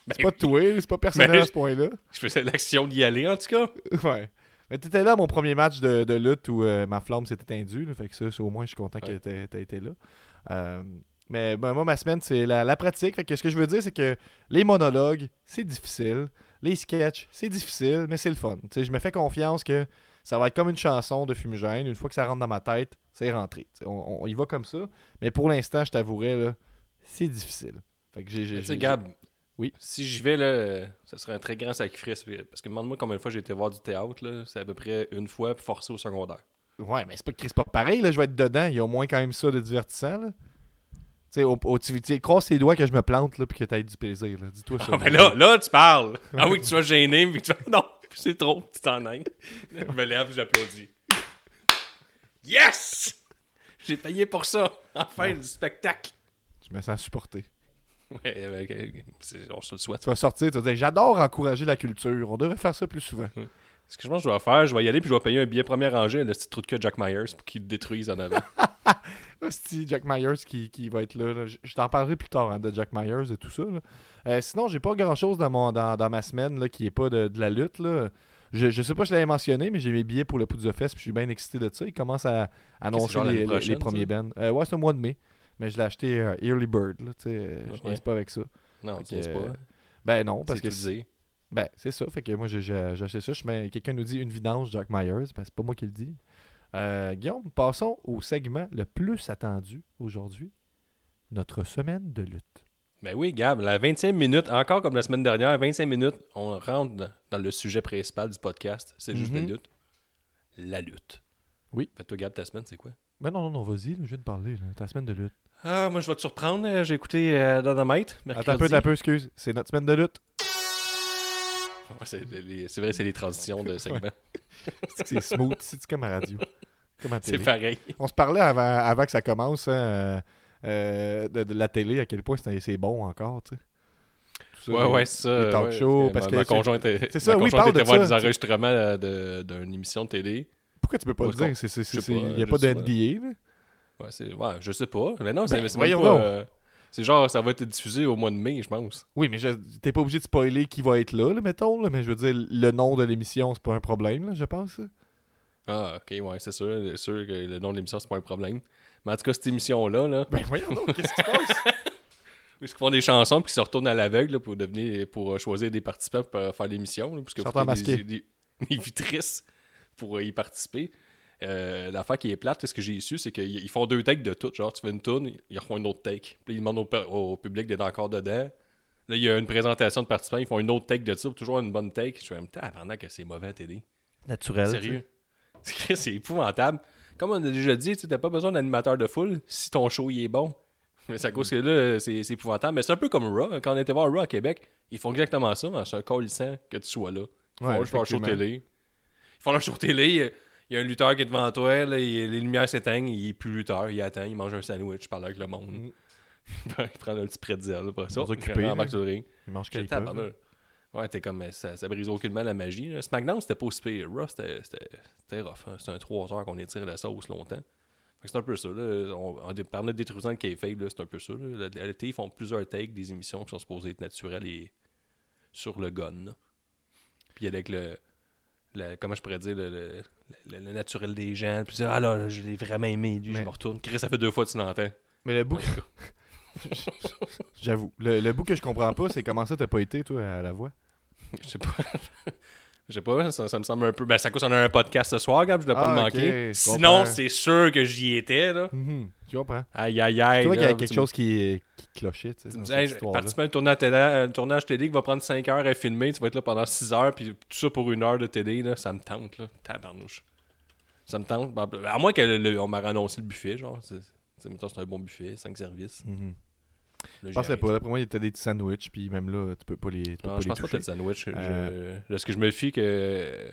Ben C'est pas toi, c'est pas personnel Mais- à ce point-là. Je faisais l'action d'y aller, en tout cas. Ouais. Mais t'étais là à mon premier match de, de lutte où euh, ma flamme éteindue. là, fait que ça, au moins, je suis content Ouais. que t'aies été là. Euh, mais ben, moi, ma semaine, c'est la, la pratique. Fait que ce que je veux dire, c'est que les monologues, c'est difficile. Les sketchs, c'est difficile, mais c'est le fun. Je me fais confiance que ça va être comme une chanson de Fumigène. Une fois que ça rentre dans ma tête, c'est rentré. On, on y va comme ça. Mais pour l'instant, je t'avouerais, c'est difficile. Fait que j'ai. Oui? si j'y vais, là, ça serait un très grand sacrifice. Parce que demande-moi combien de fois j'ai été voir du théâtre. là. C'est à peu près une fois forcé au secondaire. Ouais, mais c'est pas, c'est pas pareil, là, je vais être dedans. Il y a au moins quand même ça de divertissant. Là. Tu sais, au, au, tu tu croise les doigts que je me plante, là, puis que t'aies du plaisir. là. Dis-toi ça. Ah, ben mon là, là, tu parles. Ah oui, que tu sois gêné, mais que tu fais non, c'est trop, tu t'en ailles. Je me lève, j'applaudis. Yes! J'ai payé pour ça. Enfin, du spectacle. Je me sens supporté. Ouais, ouais, ouais, c'est- on se le souhaite. Tu vas sortir, tu vas dire J'adore encourager la culture. On devrait faire ça plus souvent. Ce que je pense que je dois faire, je vais y aller puis je vais payer un billet première rangée à le petit trou de cul de Jack Myers pour qu'il le détruise en avant. C'est Jack Myers qui, qui va être là. là. Je, t'en parlerai plus tard hein, de Jack Myers et tout ça. là. Euh, sinon, j'ai pas grand chose dans, mon, dans, dans ma semaine là, qui est pas de, de la lutte. Là. Je, je sais pas si je l'avais mentionné, mais j'ai mes billets pour le Pouce de Fest. Puis je suis bien excité de ça. Ils commencent à annoncer les, premiers bands. Euh, ouais, c'est au mois de mai. Mais je l'ai acheté euh, Early Bird. Là, euh, Je pense pas avec ça. Non, tu que, pas. Ben non, parce que ben, c'est ça. Fait que moi, j'ai acheté ça. Quelqu'un nous dit une vidange, Jack Myers. Ben, c'est pas moi qui le dis. Euh, Guillaume, passons au segment le plus attendu aujourd'hui. Notre semaine de lutte. Ben oui, Gab, la 25 minutes, encore comme la semaine dernière, 25 minutes, on rentre dans, dans le sujet principal du podcast. C'est juste la Mhm. lutte. La lutte. Oui. Fait toi, Gab, ta semaine, c'est quoi? Ben non, non, non, vas-y, je viens de parler. là. Ta semaine de lutte. Ah, moi, je vais te surprendre. euh, J'ai écouté euh, Dynamite. Attends un mercredi. peu, attends un peu, excuse. C'est notre semaine de lutte. Ouais, c'est vrai, c'est les transitions de segments. C'est smooth, c'est comme à la radio. C'est pareil. On se parlait avant, avant que ça commence hein, euh, euh, de, de la télé, à quel point c'est bon encore, tu sais. Ça, Ouais, ouais, c'est ça. les talk ouais, shows, ma- parce que ma c'est- conjointe c'est ça, ma oui, conjointe était voir ça, des enregistrements euh, d'une émission de télé. Pourquoi tu peux pas Ouais, le dire? Il n'y a pas de sais pas. NBA, là. Ouais, ouais, je sais pas. Mais non, c'est, Ben, même pas, euh, c'est genre, ça va être diffusé au mois de mai, je pense. Oui, mais t'es pas obligé de spoiler qui va être là, là, mettons. Là, mais je veux dire, le nom de l'émission, c'est pas un problème, là, je pense. Ah, ok, ouais, c'est sûr. C'est sûr que le nom de l'émission, c'est pas un problème. Mais en tout cas, cette émission-là, là, Ben voyons donc, qu'est-ce qui se passe? où ils font des chansons puis ils se retournent à l'aveugle pour devenir pour euh, choisir des participants pour euh, faire l'émission. Parce que masqué. des, des, des vitrices pour y participer. Euh, L'affaire qui est plate, ce que j'ai su, c'est qu'ils ils font deux takes de tout. Genre, tu fais une tourne, ils refont une autre take. Puis ils demandent au, public d'être encore dedans. Là, il y a une présentation de participants, ils font une autre take de ça, toujours une bonne take. Je suis même avant que c'est mauvais à télé. Naturel. Sérieux. C'est épouvantable. Comme on a déjà dit, tu n'as pas besoin d'animateur de foule si ton show il est bon. Mais c'est à cause que là, c'est épouvantable. Mais c'est un peu comme Raw. Quand on était voir Raw à Québec, ils font exactement ça. C'est un call que tu sois là. Ils font Ouais, leur show télé. Ils font leur show télé. Il y a un lutteur qui est devant toi, là, il- les lumières s'éteignent, il est plus lutteur, il attend, il mange un sandwich, il parle avec le monde. Mm. il prend un petit pretzel, après ça. Occupés, il sur le ring. Il mange quelque chose. Ouais, t'es comme, ça, ça brise aucunement la magie. là. SmackDown, c'était pas aussi pire. Raw, c'était rough. hein. C'était un 3 heures qu'on étire la sauce longtemps. C'est un peu ça. Là. On, on parlait de détruisant kayfabe, là, c'est un peu ça. Là. La- la télé, ils font plusieurs takes des émissions qui sont supposées être naturelles et sur le gun. là. Puis avec le, le- comment je pourrais dire, le, le- naturel des gens. Puis ah là, je l'ai vraiment aimé, lui, je me retourne. Chris, ça fait deux fois que tu l'entends. Mais le bout. J'avoue. Le, le bout que je comprends pas, c'est comment ça t'as pas été, toi, à la voix? Je sais pas. Je sais pas, ça, ça me semble un peu. Ben, ça cause on a un podcast ce soir, Gab, je dois pas Ah, le ok, manquer. Sinon, c'est sûr que j'y étais, là. Mhm, Tu comprends? Aïe, aïe, aïe. Tu vois qu'il y a quelque chose qui, qui clochait, tu sais, Tu hey, participer à un tournage, télé, un tournage télé qui va prendre 5 heures à filmer, tu vas être là pendant 6 heures, puis tout ça pour une heure de télé, là, ça me tente, là. Tabarnouche. Ça me tente. Ben, À moins qu'on m'a annoncé le buffet, genre. C'est, c'est- un bon buffet, 5 services. Mhm. Je arrête. pas. D'après moi, il y avait des petits sandwichs, puis même là, tu peux pas les, tu peux Non, pas je les pense pas que toucher. t'as le sandwich. Euh, Je... Est-ce que je me fie que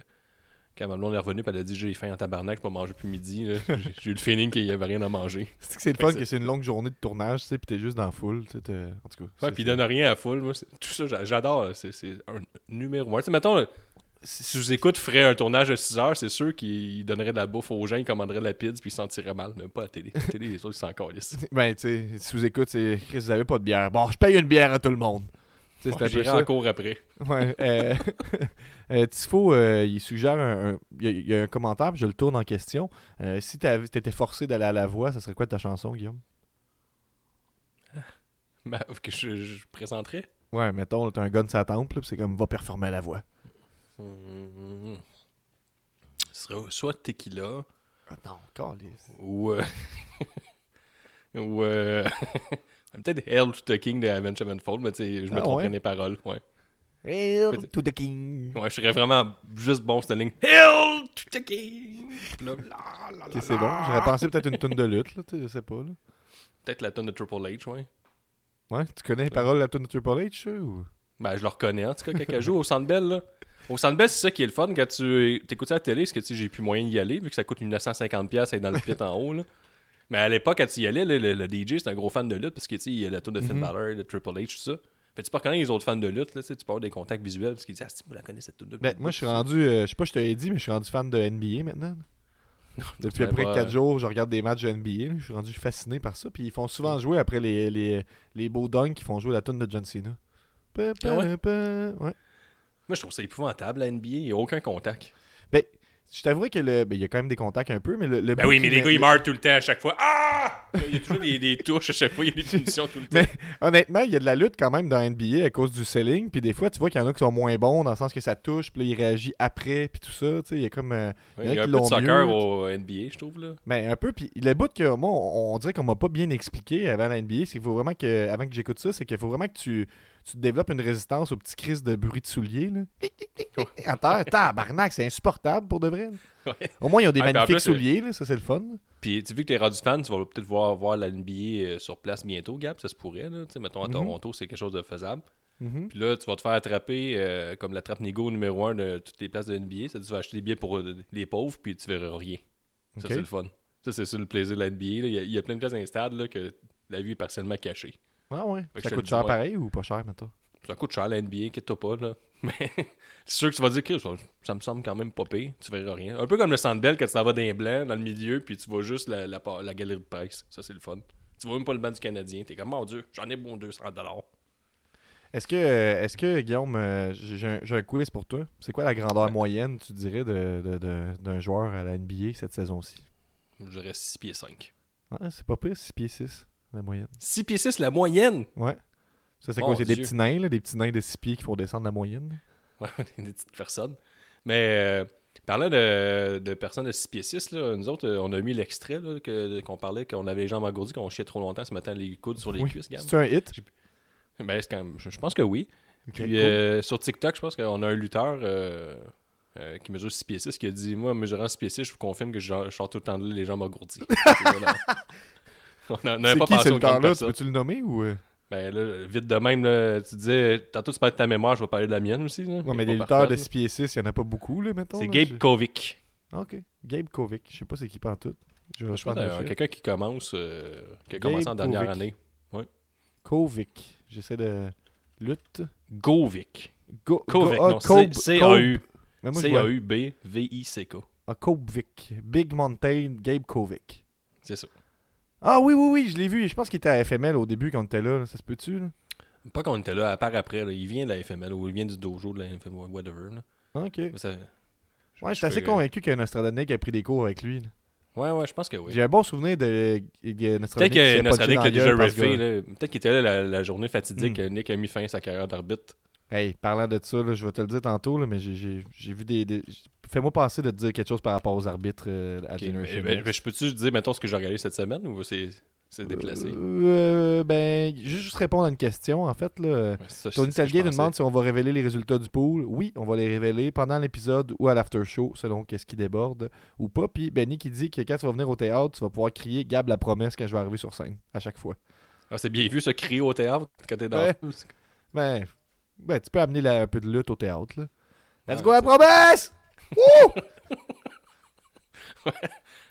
quand ma blonde est revenue, elle a dit j'ai faim en tabarnak pour manger plus midi, j'ai eu le feeling qu'il y avait rien à manger. C'est que c'est le fun que que c'est une longue journée de tournage, tu sais, puis t'es juste dans la foule, tu sais, t'es- en tout cas. Ouais, puis il donne rien à foule. Moi, tout ça, j'a- j'adore. C'est un numéro un. Tu sais, mettons, si je vous écoute, ferait un tournage de 6 heures, c'est sûr qu'il donnerait de la bouffe aux gens, il commanderait de la pizza, puis il s'en tirerait mal. Même pas à la télé. La télé, les autres, ils s'en calissent. Ben, tu sais, si vous écoutez, c'est Chris, vous avez pas de bière. Bon, je paye une bière à tout le monde. Tu sais, c'est un cours après. Ouais. Euh, euh, Tifo, euh, il suggère un. un- Il y, a- il y a un commentaire, puis je le tourne en question. Si t'avais- t'étais forcé d'aller à la voix, ça serait quoi ta chanson, Guillaume? Ben, que je, je présenterais. Ouais, mettons, t'as un gun là, puis c'est comme va performer à la voix. Ce serait soit Tequila non, calice. ou. euh, ou. euh, Peut-être Hell to the King de Avenged Sevenfold, mais tu sais, je me Ah, tromperais ouais? les paroles. Ouais. Hail to the king. Ouais, je serais vraiment juste bon cette ligne. Hell to the King! Ok, c'est bon. J'aurais pensé peut-être une tune de lutte, là, tu sais, je sais pas. Là. Peut-être la tonne de Triple H, ouais. Ouais, tu connais les paroles de la tune de Triple H, ou? Ben, je le reconnais, en tout cas, quand elle joue au Centre Bell, là. Au Centre Bell, c'est ça qui est le fun quand tu écoutes ça à la télé, parce que tu sais, j'ai plus moyen d'y aller, vu que ça coûte 1950$ être dans le pit en haut, là. Mais à l'époque, quand tu y allais, le, le DJ, c'est un gros fan de lutte, parce que tu sais, il y a la tour de Finn Mhm. Balor, de Triple H, tout ça. Fait tu peux reconnaître les autres fans de lutte, là, tu peux avoir des contacts visuels, parce qu'ils disent, ah, si, moi, la connais cette tune de Ben, moi, je suis rendu. euh, je sais pas, je te l'ai dit, mais je suis rendu fan de NBA maintenant. Depuis Ouais, après bah, 4 jours, je regarde des matchs de NBA. Je suis rendu fasciné par ça. Puis ils font souvent jouer après les, les, les beaux dunks qui font jouer la tune de John Cena. Pa, pa, Ah ouais? pa. Ouais. Moi, je trouve ça épouvantable, la NBA. Il n'y a aucun contact. Ben, je t'avouerais que le. Ben, il y a quand même des contacts un peu, mais le. le Ben oui, mais les gars, ils meurent tout le temps à chaque fois. Ah! Il y a toujours des, des touches à chaque fois. Il y a des punitions tout le temps. Mais honnêtement, il y a de la lutte quand même dans NBA à cause du selling. Puis des fois, tu vois qu'il y en a qui sont moins bons dans le sens que ça touche, puis là, il réagit après, puis tout ça. Tu sais, il y a comme. euh, Ouais, il y en il y a un peu de soccer mieux. au NBA, je trouve. Là. Ben, un peu. Puis le bout que moi, on, on dirait qu'on m'a pas bien expliqué avant la NBA, c'est qu'il faut vraiment que, avant que j'écoute ça, c'est qu'il faut vraiment que tu, tu développes une résistance aux petits crises de bruit de souliers. Là. à terre, tabarnak, c'est insupportable pour de vrai. Ouais. Au moins, ils ont des Ouais, en magnifiques plus, euh, souliers, là, ça c'est le fun. Puis tu vu que tu es rendu fan, tu vas peut-être voir, voir la NBA euh, sur place bientôt, Gab. Ça se pourrait. Là. Tu sais, Mettons à Mhm. Toronto, c'est quelque chose de faisable. Mhm. Puis là, tu vas te faire attraper euh, comme la trappe Nigo numéro 1 de toutes les places de NBA. Ça, tu vas acheter des billets pour euh, les pauvres, puis tu verras rien. Ça, c'est le fun. Ça, c'est ça le plaisir de la NBA. Il y, y a plein de places dans les stades là, que la vue est partiellement cachée. Ah ouais. Fait Ça coûte cher ouais. pareil ou pas cher, maintenant? Ça coûte cher la NBA, quitte-toi pas. Là? Mais c'est sûr que tu vas dire que ça, ça me semble quand même pas pire. Tu verras rien. Un peu comme le Sandbell quand tu t'en vas d'un blanc dans le milieu, puis tu vois juste la, la, par- la galerie de presse. Ça, c'est le fun. Tu vois même pas le banc du Canadien. T'es comme, mon Dieu, j'en ai bon 200 Est-ce que, euh, est-ce que Guillaume, euh, j'ai un, quiz pour toi. C'est quoi la grandeur Ouais. moyenne, tu dirais, d'un joueur à la NBA cette saison-ci? Je dirais 6 pieds 5. Ouais, c'est pas pire, 6 pieds 6, la moyenne. 6 pieds 6, la moyenne! Ouais. Ça, c'est quoi? C'est des petits nains, là, des petits nains de 6 pieds qui font descendre la moyenne. Ouais, des petites personnes. Mais euh, parlant de, de personnes de 6 pieds 6, là, nous autres, euh, on a mis l'extrait qu'on parlait, qu'on avait les jambes engourdies, qu'on chiait trop longtemps, se mettant les coudes sur les Oui. cuisses. C'est un hit? Ben, c'est quand même- je, je pense que oui. Puis cool. euh, sur TikTok, je pense qu'on a un lutteur euh, qui mesure 6 pieds 6 qui a dit Moi, mesurant 6 pieds 6, je vous confirme que je, je sors tout le temps de là, les jambes engourdies. on n'avait pas qui pensé? Tu personnes. peux-tu le nommer ou. euh? Ben là, vite de même, là, tu disais Tantôt, tu parlais de ta mémoire, je vais parler de la mienne aussi. là. Ouais, mais pas lutteurs de parfaite, 6 pieds 6, il n'y en a pas beaucoup, là, mettons. C'est. Gabe Kovic. Ah, Ok. Gabe Kovic. Je sais pas c'est qui tout. Je vais c'est quelqu'un qui commence, euh, qui a commencé en dernière année. Kovic. J'essaie de. Lutte. Govic. Go, Kovic, go- ah, non, Kobe- C- Kobe. Mais moi, je vois- C-A-U-B-V-I-C-K. Ah, Kovic. Big Mountain, Gabe Kovic. C'est ça. Ah oui, oui, oui, je l'ai vu. Je pense qu'il était à FML au début quand on était là. Ça se peut-tu? Là? Pas qu'on était là, à part après, là, il vient de la FML ou il vient du dojo de la FML, whatever. Là. Ah, Ok. Ça- Ouais, je je suis assez convaincu qu'il y a pris des cours avec lui. là. Ouais, ouais, je pense que oui. J'ai un bon souvenir de, de Nostradamus. Peut-être que l'a déjà refait. que-. Peut-être qu'il était là la, la journée fatidique Mm. que Nick a mis fin à sa carrière d'arbitre. Hey, parlant de ça, là, je vais te le dire tantôt, là, mais j'ai- vu des. des- Fais-moi passer de te dire quelque chose par rapport aux arbitres euh, à Ok, Generation mais- ben, ben, je peux-tu dire, mettons, ce que j'ai regardé cette semaine ou c'est c'est déplacé? Euh, ben, juste répondre à une question, en fait. Là. Ça, Tony Telgate nous demande si on va révéler les résultats du pool. Oui, on va les révéler pendant l'épisode ou à l'after show, selon qu'est-ce qui déborde ou pas. Puis Benny qui dit que quand tu vas venir au théâtre, tu vas pouvoir crier Gab la promesse quand je vais arriver sur scène, à chaque fois. Ah, c'est bien vu, ce crier au théâtre quand t'es dans Ouais. Ben, ben tu peux amener la- un peu de lutte au théâtre. Là. Let's Ouais, go la c'est- promesse! Wouh!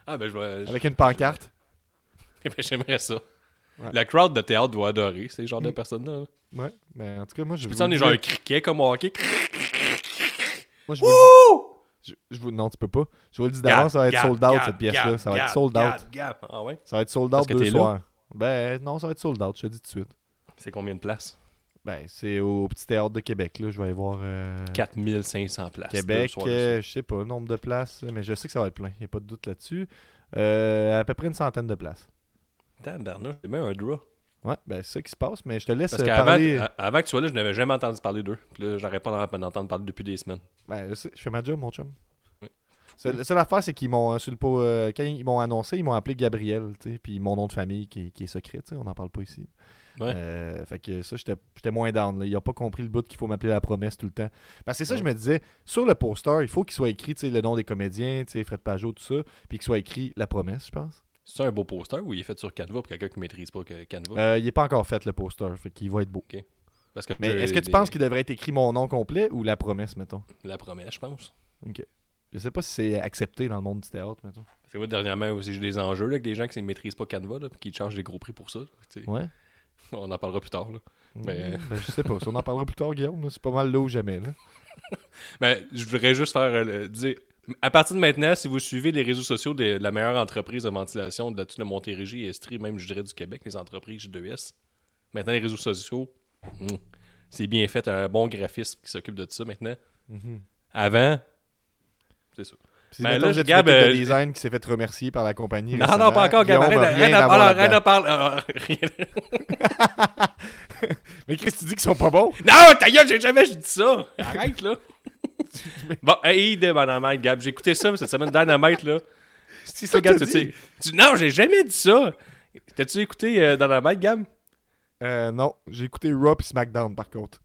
Ah, ben, je vais. Avec une pancarte. ben, J'aimerais ça. Ouais. La crowd de théâtre doit adorer ces genres de Mm. personnes-là. Ouais, mais en tout cas, moi, je vous peux en le genre un criquet comme au hockey. Moi, je dis- je, je vous... Non, tu peux pas. Je vous le dis d'avance, ça va être sold out cette pièce-là. Ça va être sold out. Ah ouais? Ça va être sold Parce out que deux soirs. Ben non, ça va être sold out, je te dis tout de suite. C'est combien de places? Ben, c'est au Petit Théâtre de Québec, là. Je vais aller voir euh, 4500 places. Québec. euh, je sais pas le nombre de places, mais je sais que ça va être plein. Il n'y a pas de doute là-dessus. Euh, à peu près une centaine de places. Tabarnak, c'est même un draw. Ouais, ben c'est ça qui se passe, mais je te laisse Parce euh, qu'avant parler. avant que tu sois là, je n'avais jamais entendu parler d'eux. Puis là, j'arrête pas d'en entendre parler depuis des semaines. Ben, je sais, je fais ma job, mon chum. La seule affaire, c'est qu'ils m'ont, euh, sur le pot, euh, quand ils m'ont annoncé, ils m'ont appelé Gabriel, puis mon nom de famille qui, est- qui est secret, on n'en parle pas ici. Ouais. Euh, fait que ça, j'étais moins down. Là. Il n'a pas compris le bout qu'il faut m'appeler la promesse tout le temps. Parce que c'est ça, Ouais. je me disais, sur le poster, il faut qu'il soit écrit le nom des comédiens, Fred Pajot, tout ça, puis qu'il soit écrit la promesse, je pense. C'est un beau poster ou il est fait sur Canva pour quelqu'un qui maîtrise pas que Canva? Euh, il n'est pas encore fait, le poster, fait qu'il va être beau. Parce que Mais est-ce que tu penses qu'il devrait être écrit mon nom complet ou la promesse, mettons? La promesse, je pense. Je sais pas si c'est accepté dans le monde du théâtre, mettons. Que moi, dernièrement aussi, j'ai des enjeux là, avec des gens qui ne maîtrisent pas Canva là, puis qui chargent des gros prix pour ça. Ouais. On en parlera plus tard. Là. Mais- Mm, ben, je sais pas. Si on en parlera plus tard, Guillaume, c'est pas mal là ou jamais. Là. Mais je voudrais juste faire euh, le- dire À partir de maintenant, si vous suivez les réseaux sociaux de la meilleure entreprise de ventilation de la Montérégie et Estrie, même je dirais du Québec, les entreprises G2S, maintenant les réseaux sociaux, hmm, c'est bien fait, un bon graphiste qui s'occupe de ça maintenant. Mhm. Avant, c'est ça. Puis Ben là, que Gab, euh, design qui s'est fait remercier par la compagnie. Non, récemment. non, pas encore, Gab. Rien à parler. rien. Mais Chris, tu dis qu'ils sont pas bons? Non, ta gueule, j'ai jamais dit ça. Arrête, là. bon, hey, de Dynamite, Gab. J'ai écouté ça cette semaine, Dynamite, là. Si ça, Gab, tu sais. Non, j'ai jamais dit ça. T'as-tu écouté euh, Dynamite, Gab? Euh, non, j'ai écouté Raw et SmackDown par contre.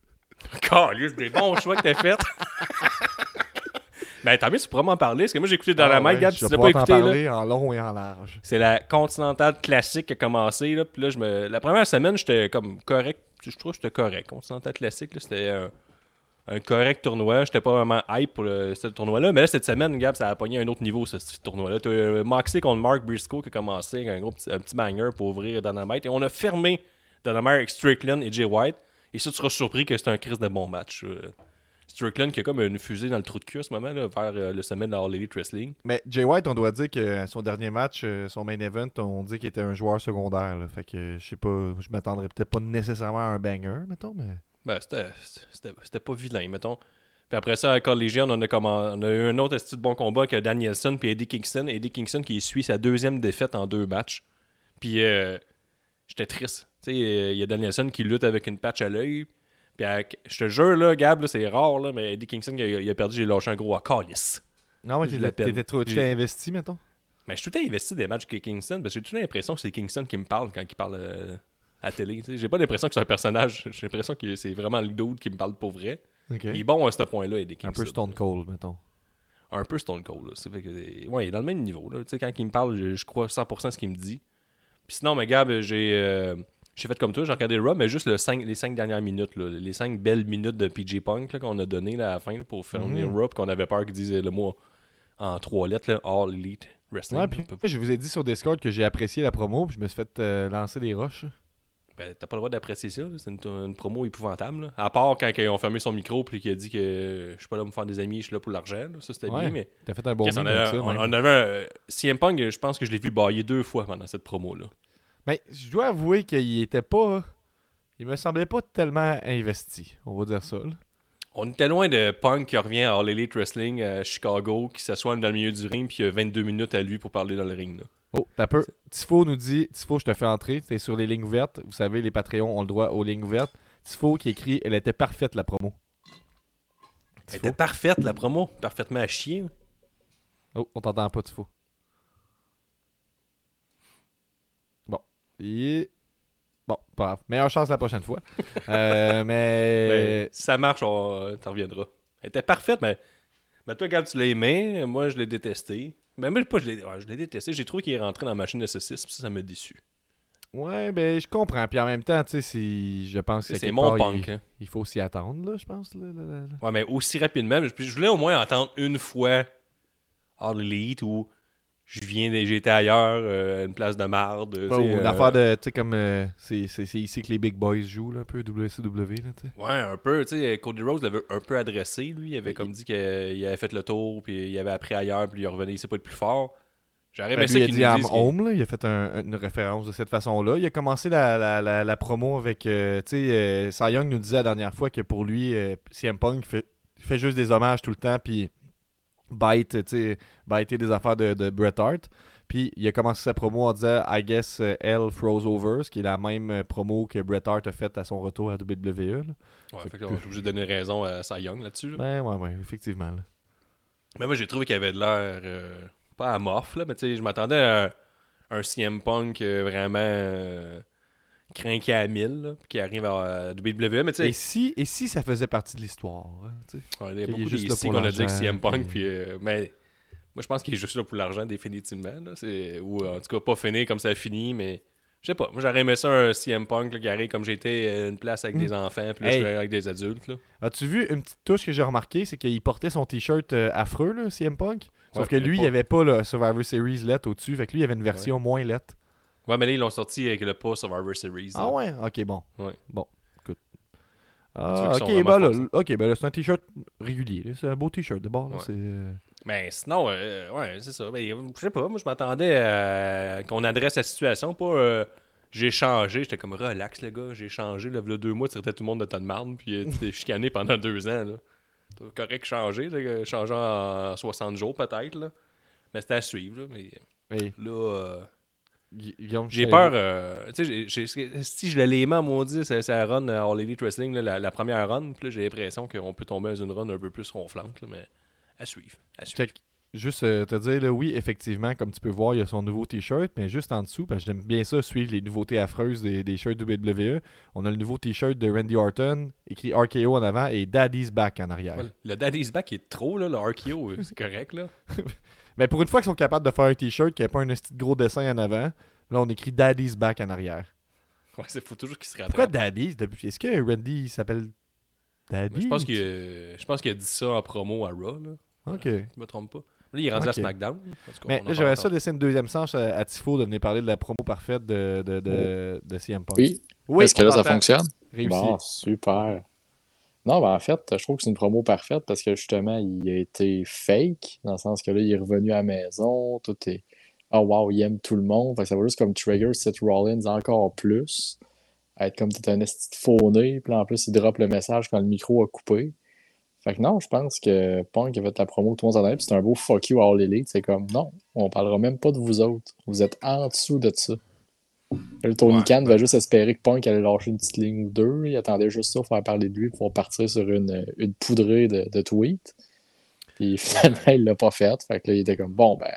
Caliste, des bons choix que t'as fait. ben, tant mieux, tu pourras m'en parler. Parce que moi, j'ai écouté Ah Dynamite, ouais, Gab. je Si vais tu l'as pas écouté, parler en long et en large. C'est la Continentale classique qui a commencé. Là, puis là, je me... La première semaine, j'étais comme correct. Je trouve que j'étais correct. Continentale classique, là, c'était un, un correct tournoi. J'étais pas vraiment hype pour le, ce tournoi-là. Mais là, cette semaine, Gab, ça a pogné un autre niveau, ce, tournoi-là. T'as euh, Moxley contre Mark Briscoe qui a commencé avec un, gros petit, un petit banger pour ouvrir Dynamite. Et on a fermé Dynamite avec Strickland et Jay White. Et ça, tu seras surpris que c'était un crise de bon match. euh. Strickland qui a comme une fusée dans le trou de cul à ce moment, là, vers euh, le sommet de la All Elite Wrestling. Mais Jay White, on doit dire que son dernier match, euh, son main event, on dit qu'il était un joueur secondaire. là. Fait que je sais pas, je m'attendrais peut-être pas nécessairement à un banger, mettons, mais. Ben, c'était- pas vilain, mettons. Puis après ça, à Collegian, on a, commen- on a eu un autre esti de bon combat avec Danielson puis Eddie Kingston. Eddie Kingston qui suit sa deuxième défaite en deux matchs. Puis euh, j'étais triste. Tu sais, il y a Danielson qui lutte avec une patch à l'œil. Puis avec- je te jure, là, Gab, là, c'est rare, là, mais Eddie Kingston, il a, il a perdu, j'ai lâché un gros à calice. Non, mais t'étais- trop tu investi, mettons? Mais je suis tout investi des matchs avec Kingston parce que j'ai tout l'impression que c'est Kingston qui me parle quand il parle euh, à la télé. J'ai pas l'impression que c'est un personnage. J'ai l'impression que c'est vraiment le dude qui me parle pour vrai. Il est bon à ce point-là, Eddie Un Kingston. peu Stone Cold, mettons. un peu Stone Cold. Là. Ça fait que, ouais, il est dans le même niveau. Là. Quand il me parle, je, je crois 100% ce qu'il me dit. Puis sinon, mais Gab, j'ai euh, j'ai fait comme toi, j'ai regardé Raw, mais juste le cinq- les 5 dernières minutes. là, les 5 belles minutes de PJ Punk qu'on a donné là, à la fin là, pour fermer. Raw, puis qu'on avait peur qu'il disait le mot en trois lettres, All Elite Wrestling. Ouais, puis je vous ai dit sur Discord que j'ai apprécié la promo, puis je me suis fait euh, lancer des roches. Ben, t'as pas le droit d'apprécier ça. C'est une, une promo épouvantable. À part quand ils ont fermé son micro puis qu'il a dit que je suis pas là pour me faire des amis, je suis là pour l'argent. Ça, c'était Ouais. bien, mais T'as fait un bon on, avait, ça, on- on avait un- CM Punk, je pense que je l'ai vu bailler deux fois pendant cette promo-là. Mais je dois avouer qu'il était pas. Il me semblait pas tellement investi, on va dire ça. là. On était loin de Punk qui revient à All Elite Wrestling à Chicago, qui s'assoit dans le milieu du ring, puis il y a 22 minutes à lui pour parler dans le ring. là. Oh, t'as peu. Tifo nous dit Tifo, je te fais entrer. T'es sur les lignes ouvertes. Vous savez, les Patreons ont le droit aux lignes ouvertes. Tifo qui écrit Elle était parfaite la promo. Elle était parfaite, la promo. Parfaitement à chier. Oh, on t'entend pas, Tifo. Bon. Et... Bon, pas grave. Meilleure chance la prochaine fois. Euh, mais. Ben, si ça marche, on t'en reviendra. Elle était parfaite, mais, mais toi, Gab, tu l'as aimé. Moi, je l'ai détesté. Mais moi, pas, je l'ai ouais, je l'ai détesté. J'ai trouvé qu'il est rentré dans la machine de saucisse, puis ça, ça m'a déçu. Ouais, ben, je comprends. Puis en même temps, tu sais, je pense que. C'est mon part, punk. Il, hein. il faut s'y attendre, là, je pense. là, là. Ouais, mais aussi rapidement. Je, je voulais au moins entendre une fois All Elite où je viens, j'étais ailleurs, euh, une place de marde. euh, Une affaire de. Tu sais, comme. euh, c'est c'est- c'est ici que les Big Boys jouent, là, un peu, WCW, là, tu. Ouais, un peu. Tu sais, Cody Rose l'avait un peu adressé, lui. Il avait comme dit qu'il avait fait le tour, puis il avait appris ailleurs, puis il revenait, il sait pas être plus fort. J'aurais aimé Ben, ça qu'il dit I'm home, là. il a fait un- une référence de cette façon-là. Il a commencé la, la, la, la promo avec. euh, tu sais, euh, Cy Young nous disait la dernière fois que pour lui, euh, CM Punk fait, fait juste des hommages tout le temps, puis bite, tu sais, biter des affaires de, de Bret Hart. Puis il a commencé sa promo en disant I guess euh, Hell froze over, ce qui est la même euh, promo que Bret Hart a faite à son retour à WWE. là. Ouais, fait que obligé de donner raison à Cy Young là-dessus. là. Ben ouais, ouais, effectivement. là. Mais moi, j'ai trouvé qu'il avait de l'air. euh, pas amorphe, là, mais tu sais, je m'attendais à un, un CM Punk euh, vraiment. Euh, craqué à 1000, là, qui arrive à WWE. Mais Et si, et si ça faisait partie de l'histoire? hein? Ouais, il y a beaucoup de ici qu'on a dit l'argent, CM Punk, puis- puis, euh, mais moi je pense qu'il est juste là pour l'argent définitivement. Là. Ou en tout cas pas fini comme ça a fini, mais je sais pas. Moi j'aurais aimé ça un CM Punk là, qui arrive comme j'étais euh, une place avec Mm. des enfants, puis là Hey. je suis avec des adultes. As-tu vu une petite touche que j'ai remarqué, c'est qu'il portait son t-shirt euh, affreux, là, CM Punk? Sauf Ouais, que lui, il n'y avait pas le Survivor Series lettre au-dessus. Fait que lui, il avait une version moins lettre. Ouais, mais là ils l'ont sorti avec le pas Survivor Series. Ah là. ouais? Ok, bon. Ouais. Bon, écoute. Ah, ok, ben là, forcés. ok, ben là, c'est un t-shirt régulier. C'est un beau t-shirt de bord. là, Ouais. c'est, euh, Mais sinon, euh, ouais, c'est ça. Mais, je sais pas, moi, je m'attendais à qu'on adresse la situation, pas euh, j'ai changé. J'étais comme relax, le gars, j'ai changé. Là, il deux mois, tu traitais tout le monde de tas de marde, puis euh, tu t'es chicané pendant deux ans. Là. Correct changer, là, changer en 60 jours peut-être. Là. Mais c'était à suivre. Là, mais Oui. là, euh, Guillaume, j'ai peur. euh, tu sais, si je l'ai aimé à maudit, c'est c'est la run à All Elite Wrestling, là, la, la première run. Puis j'ai l'impression qu'on peut tomber dans une run un peu plus ronflante. là, mais à suivre. À suivre. Check. Juste euh, te dire, là, oui, effectivement, comme tu peux voir, il y a son nouveau t-shirt, mais juste en dessous, parce que j'aime bien ça, suivre les nouveautés affreuses des, des shirts WWE. On a le nouveau t-shirt de Randy Orton, écrit RKO en avant et Daddy's Back en arrière. Ouais, Le Daddy's Back est trop, là, le RKO, euh, c'est correct, là. Mais pour une fois qu'ils sont capables de faire un t-shirt qui n'a pas un de gros dessin en avant, là, on écrit Daddy's Back en arrière. Ouais, c'est faut toujours qu'il se Pourquoi rattrape. Daddy's depuis? Est-ce que Randy s'appelle Daddy Je pense qu'il a- je pense qu'il a dit ça en promo à Raw, là. Ok. Je me trompe pas. Là, il est rendu à SmackDown. Mais parle ça laisser une deuxième chance à, à Tifo de venir parler de la promo parfaite de, de, de, de CM Punk. Oui. Oui, Est-ce que là, ça fonctionne? Réussi. Bon, super. Non, ben en fait, je trouve que c'est une promo parfaite parce que justement, il a été fake, dans le sens que là, il est revenu à la maison, tout est. Oh wow, il aime tout le monde. Fait que ça va juste comme trigger Seth Rollins encore plus. Être comme t'es un esti nez, puis en plus, il drop le message quand le micro a coupé. Fait que non, je pense que Punk a fait la promo, tout le monde s'en c'est un beau fuck you All Elite. C'est comme non, on parlera même pas de vous autres. Vous êtes en dessous de ça. Le Tony Ouais, Khan va juste espérer que Punk allait lâcher une petite ligne ou deux. Il attendait juste ça pour faire parler de lui pour partir sur une, une poudrée de, de tweets. Puis finalement, il l'a pas fait. Fait que là, il était comme bon, ben,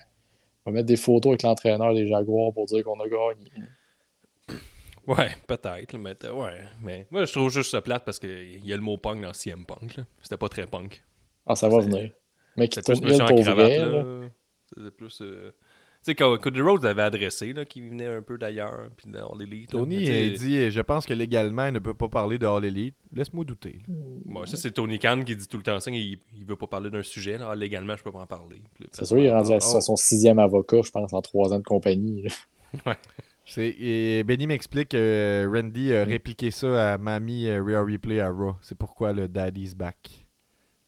on va mettre des photos avec l'entraîneur des Jaguars pour dire qu'on a gagné. Ouais, peut-être. Mais, t- ouais, mais moi, je trouve juste ça plate parce qu'il y a le mot punk dans CM Punk. C'était pas très punk. Ah, ça va venir. Mais qui tourne pour vrai. là. plus. euh, sais, quand Cody Rhodes l'avait adressé, là, qui venait un peu d'ailleurs, puis dans l'élite. là. Tony tu sais, euh, dit Je pense que légalement, il ne peut pas parler de All Elite. Laisse-moi douter. Bon, ça, c'est Tony Khan qui dit tout le temps ça. Il, il veut pas parler d'un sujet. Là. Ah, légalement, je peux pas en parler. C'est sûr, il est rendu à, oh, à son sixième avocat, je pense, en trois ans de compagnie. C'est- et Benny m'explique que Randy Mm. a répliqué ça à Mamie euh, Rhea Replay à Raw. C'est pourquoi le Daddy's Back.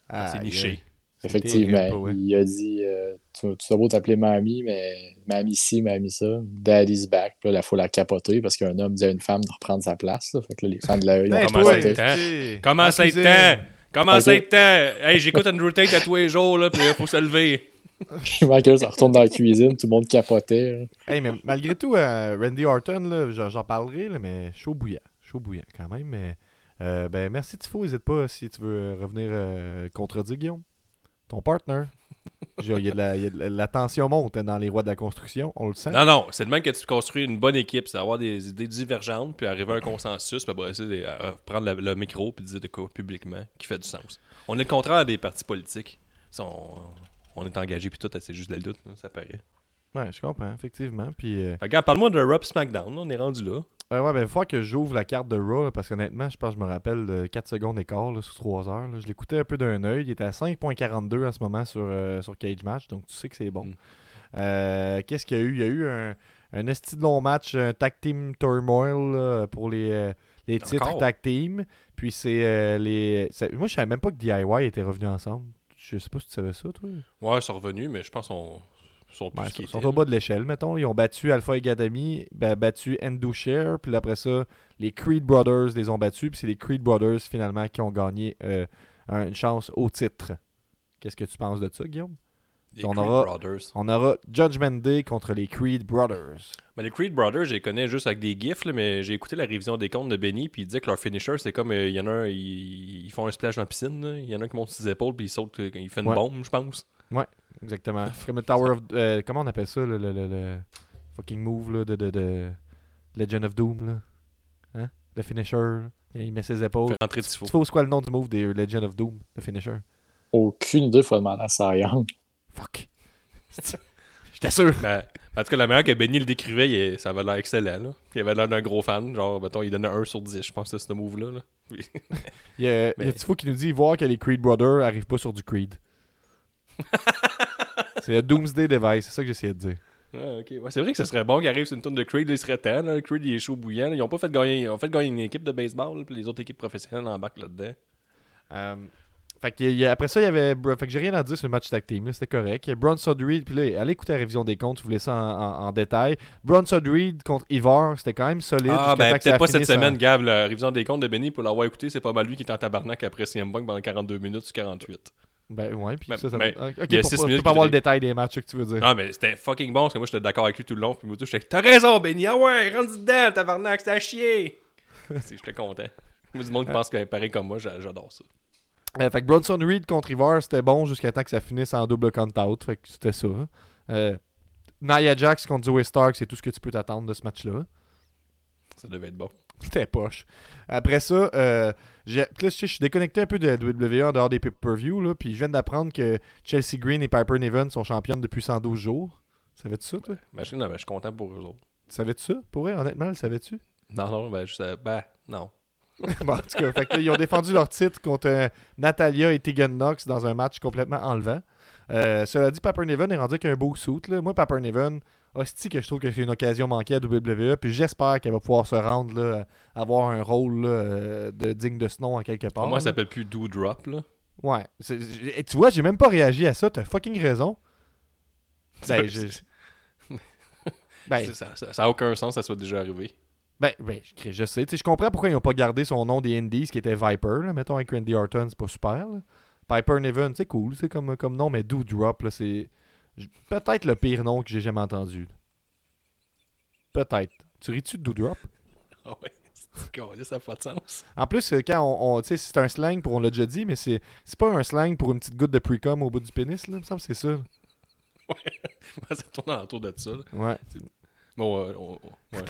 Ah, c'est niché. Effectivement, terrible, ouais. il a dit euh, Tu, tu as beau t'appeler Mamie, mais Mamie ci, Mamie ça, Daddy's back. Puis là, il faut la capoter parce qu'un homme dit à une femme de reprendre sa place. là. Fait que là, les fans de la E, ils ont Hey, Comment ça, temps? Comment en ça temps? Comment ça être temps? Hey, j'écoute Andrew Tate à tous les jours, là, puis il faut se lever. Juste, on retourne dans la cuisine, tout le monde capotait. là. Hey, mais malgré tout, euh, Randy Orton, là, j'en parlerai, là, mais chaud bouillant. Chaud bouillant quand même. Mais, euh, ben, merci Tifo. N'hésite pas si tu veux revenir euh, contredire Guillaume. Ton partner. Il y a de la, il y a de la- la tension monte hein, dans les rois de la construction. On le sent. Non, non, c'est le même que tu construis une bonne équipe, c'est avoir des idées divergentes, puis arriver à un consensus, puis après des- à prendre le, le micro, puis dire de quoi publiquement, qui fait du sens. On est le contraire des partis politiques. On, on est engagé, puis tout, c'est juste de la lutte, là, ça paraît. Ouais, je comprends, effectivement. Puis, euh, Regarde, parle-moi de Raw SmackDown, là, on est rendu là. ouais, ouais, ben, il faut que j'ouvre la carte de Raw, parce qu'honnêtement, je pense que je me rappelle de 4 secondes d'écart là, sur 3 heures. là. Je l'écoutais un peu d'un œil. Il était à 5.42 en ce moment sur, euh, sur Cage Match, donc tu sais que c'est bon. Mm. Euh, Qu'est-ce qu'il y a eu? Il y a eu un, un esti de long match, un tag team turmoil là, pour les, euh, les titres Encore? tag team. Puis c'est euh, les. c'est- Moi, je savais même pas que DIY était revenu ensemble. Je sais pas si tu savais ça, toi. Ouais, ils sont revenus, mais je pense qu'on sont Ouais, sont au bas de l'échelle, mettons. Ils ont battu Alpha Academy, ba- battu Endushare, puis après ça, les Creed Brothers les ont battus, puis c'est les Creed Brothers finalement qui ont gagné euh, un- une chance au titre. Qu'est-ce que tu penses de ça, Guillaume? Les on Creed aura- Brothers. On aura Judgment Day contre les Creed Brothers. Mais les Creed Brothers, je les connais juste avec des gifs, là, mais j'ai écouté la révision des comptes de Benny, puis il disait que leur finisher, c'est comme, euh, il y en a un, ils, font un splash dans la piscine, il y en a un qui monte ses épaules, puis il saute, euh, il fait une Ouais. bombe, je pense. Exactement. C'est comme le Tower of. euh, comment on appelle ça, le, le- le- le fucking move là, de, de, de Legend of Doom, là? Hein? Le finisher, là. il met ses épaules. Fait tifo. Tu sais quoi le nom du move des Legend of Doom, le finisher? Aucune idée, il faut demander à Cy. Fuck. J'étais sûr. Ben, en tout cas, la manière que Benny le décrivait, il ça avait l'air excellent. Là. Il avait l'air d'un gros fan. Genre, mettons, il donnait 1 sur 10, je pense, de ce move-là. là. Il y a, il y a Tifo qui nous dit voir que les Creed Brothers arrivent pas sur du Creed. c'est le Doomsday Device, c'est ça que j'essayais de dire. Ah. Ouais, c'est vrai que ce serait bon qu'il arrive sur une tonne de Creed, il serait temps. Là. Creed, il est chaud bouillant. là. Ils ont pas fait gagner, ils ont fait gagner une équipe de baseball, là, puis les autres équipes professionnelles embarquent là-dedans. Euh, Fait que, après ça, il y avait. Fait que j'ai rien à dire sur le match tag team. C'était correct. Bronson Reed, puis là, allez écouter la révision des comptes, si vous voulez ça en, en- en détail. Bronson Reed contre Ivar, c'était quand même solide. Ah, ben peut-être pas cette semaine, Gab. La révision des comptes de Benny, pour l'avoir écouté, c'est pas mal lui qui est en tabarnak après CM Punk pendant 42 minutes sur 48. Ben ouais, puis Ben, ça, ça ben, Ok, il y a pour six pas, minutes pour pas avoir le détail des matchs que tu veux dire. Ah, mais c'était fucking bon parce que moi j'étais d'accord avec lui tout le long. Puis moi, j'étais T'as raison, Benny. Ah ouais, rentre dedans, tabarnak, c'est à chier. J'étais content. Moi, du monde qui pense qu'il est pareil comme moi, j'a- j'adore ça. Euh, fait que Bronson Reed contre Ivar, c'était bon jusqu'à temps que ça finisse en double count-out. Fait que c'était ça. Euh, Nia Jax contre Zoe Stark, c'est tout ce que tu peux t'attendre de ce match-là. Ça devait être bon. C'était poche. Après ça, euh, là, je suis déconnecté un peu de la WWE en dehors des pay-per-view, puis je viens d'apprendre que Chelsea Green et Piper Niven sont championnes depuis 112 jours. Savais-tu ça, toi? Ben, je, non, ben, je suis content pour eux autres. Savais-tu ça? Pour vrai, honnêtement, le savais-tu? Non, non, ben, je sais. Ben, non. Bon, en tout cas, fait que là, ils ont défendu leur titre contre euh, Natalia et Tegan Knox dans un match complètement enlevant. Euh, cela dit, Piper Niven est rendu avec un beau suit. Là. Moi, Piper Niven, hostie que je trouve que c'est une occasion manquée à WWE. Puis j'espère qu'elle va pouvoir se rendre, là, avoir un rôle là, euh, de digne de ce nom en quelque part. Moi, ça s'appelle plus Do Drop, là. Ouais. Et tu vois, j'ai même pas réagi à ça. T'as fucking raison. Ben, je... ben, C'est- Ça, ça, ça a aucun sens, ça soit déjà arrivé. ben, ben, je- sais. Je comprends pourquoi ils n'ont pas gardé son nom des Indies, qui était Viper. Là. Mettons avec Randy Orton, c'est pas super. là. Piper Niven, c'est cool c'est comme, comme nom, mais Do Drop, là, c'est peut-être le pire nom que j'ai jamais entendu. Peut-être. Tu ris-tu de Do Drop? Ah ouais. Ça n'a pas de sens. En plus, euh, quand on, on- c'est un slang pour, on l'a déjà dit, mais c'est pas un slang pour une petite goutte de pre-com au bout du pénis, là. Il me semble que c'est ça. ça tourne autour de ça. là. Ouais, Bon, euh, on- on- ouais.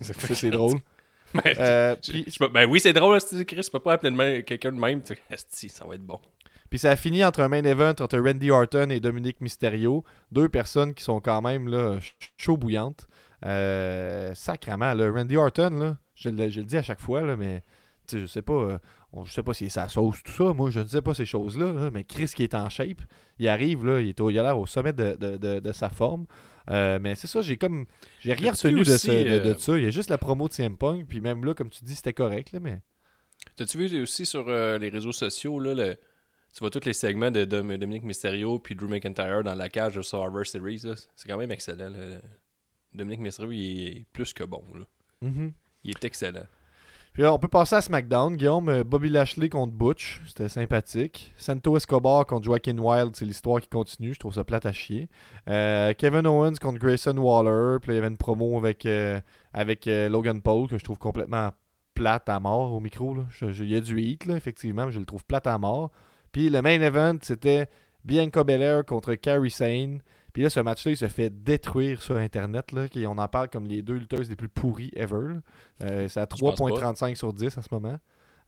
ça, c'est drôle. Ben, Euh, je- puis- je peux- ben oui, c'est drôle, Chris. Tu peux pas appeler quelqu'un de même. esti, ça va être bon. Puis ça a fini entre un main event entre Randy Orton et Dominique Mysterio. Deux personnes qui sont quand même là, ch- chaud bouillantes. Euh, sacrement, là, Randy Orton, là, je, le, je le dis à chaque fois, là, mais je sais pas. euh, on- je sais pas si c'est sa sauce, tout ça. Moi, je ne sais pas ces choses-là. là, mais Chris qui est en shape, il arrive, là, il, est au, il a l'air au sommet de, de- de- de sa forme. Euh, mais c'est ça, j'ai comme. J'ai rien retenu de, ce- de- de euh, ça. Il y a juste la promo de CM Punk. Puis même là, comme tu dis, c'était correct. Là, mais... T'as-tu vu aussi sur euh, les réseaux sociaux, là, le- tu vois tous les segments de Dom- Dominique Mysterio puis Drew McIntyre dans la cage de Survivor Series. C'est quand même excellent. là. Dominique Mysterio, il est plus que bon. là. Mhm. Il est excellent. Puis là, on peut passer à SmackDown. Guillaume, euh, Bobby Lashley contre Butch, c'était sympathique. Santo Escobar contre Joaquin Wild, c'est l'histoire qui continue. Je trouve ça plate à chier. Euh, Kevin Owens contre Grayson Waller. Puis là, il y avait une promo avec, euh, avec euh, Logan Paul que je trouve complètement plate à mort au micro. Là. Je- je- il y a du hit, là, effectivement, mais je le trouve plate à mort. Puis le main event, c'était Bianca Belair contre Carrie Sane. Puis là, ce match-là, il se fait détruire sur Internet. Là, on en parle comme les deux lutteuses les plus pourries ever. Euh, c'est à Je pense pas. 3.35 sur 10 en ce moment.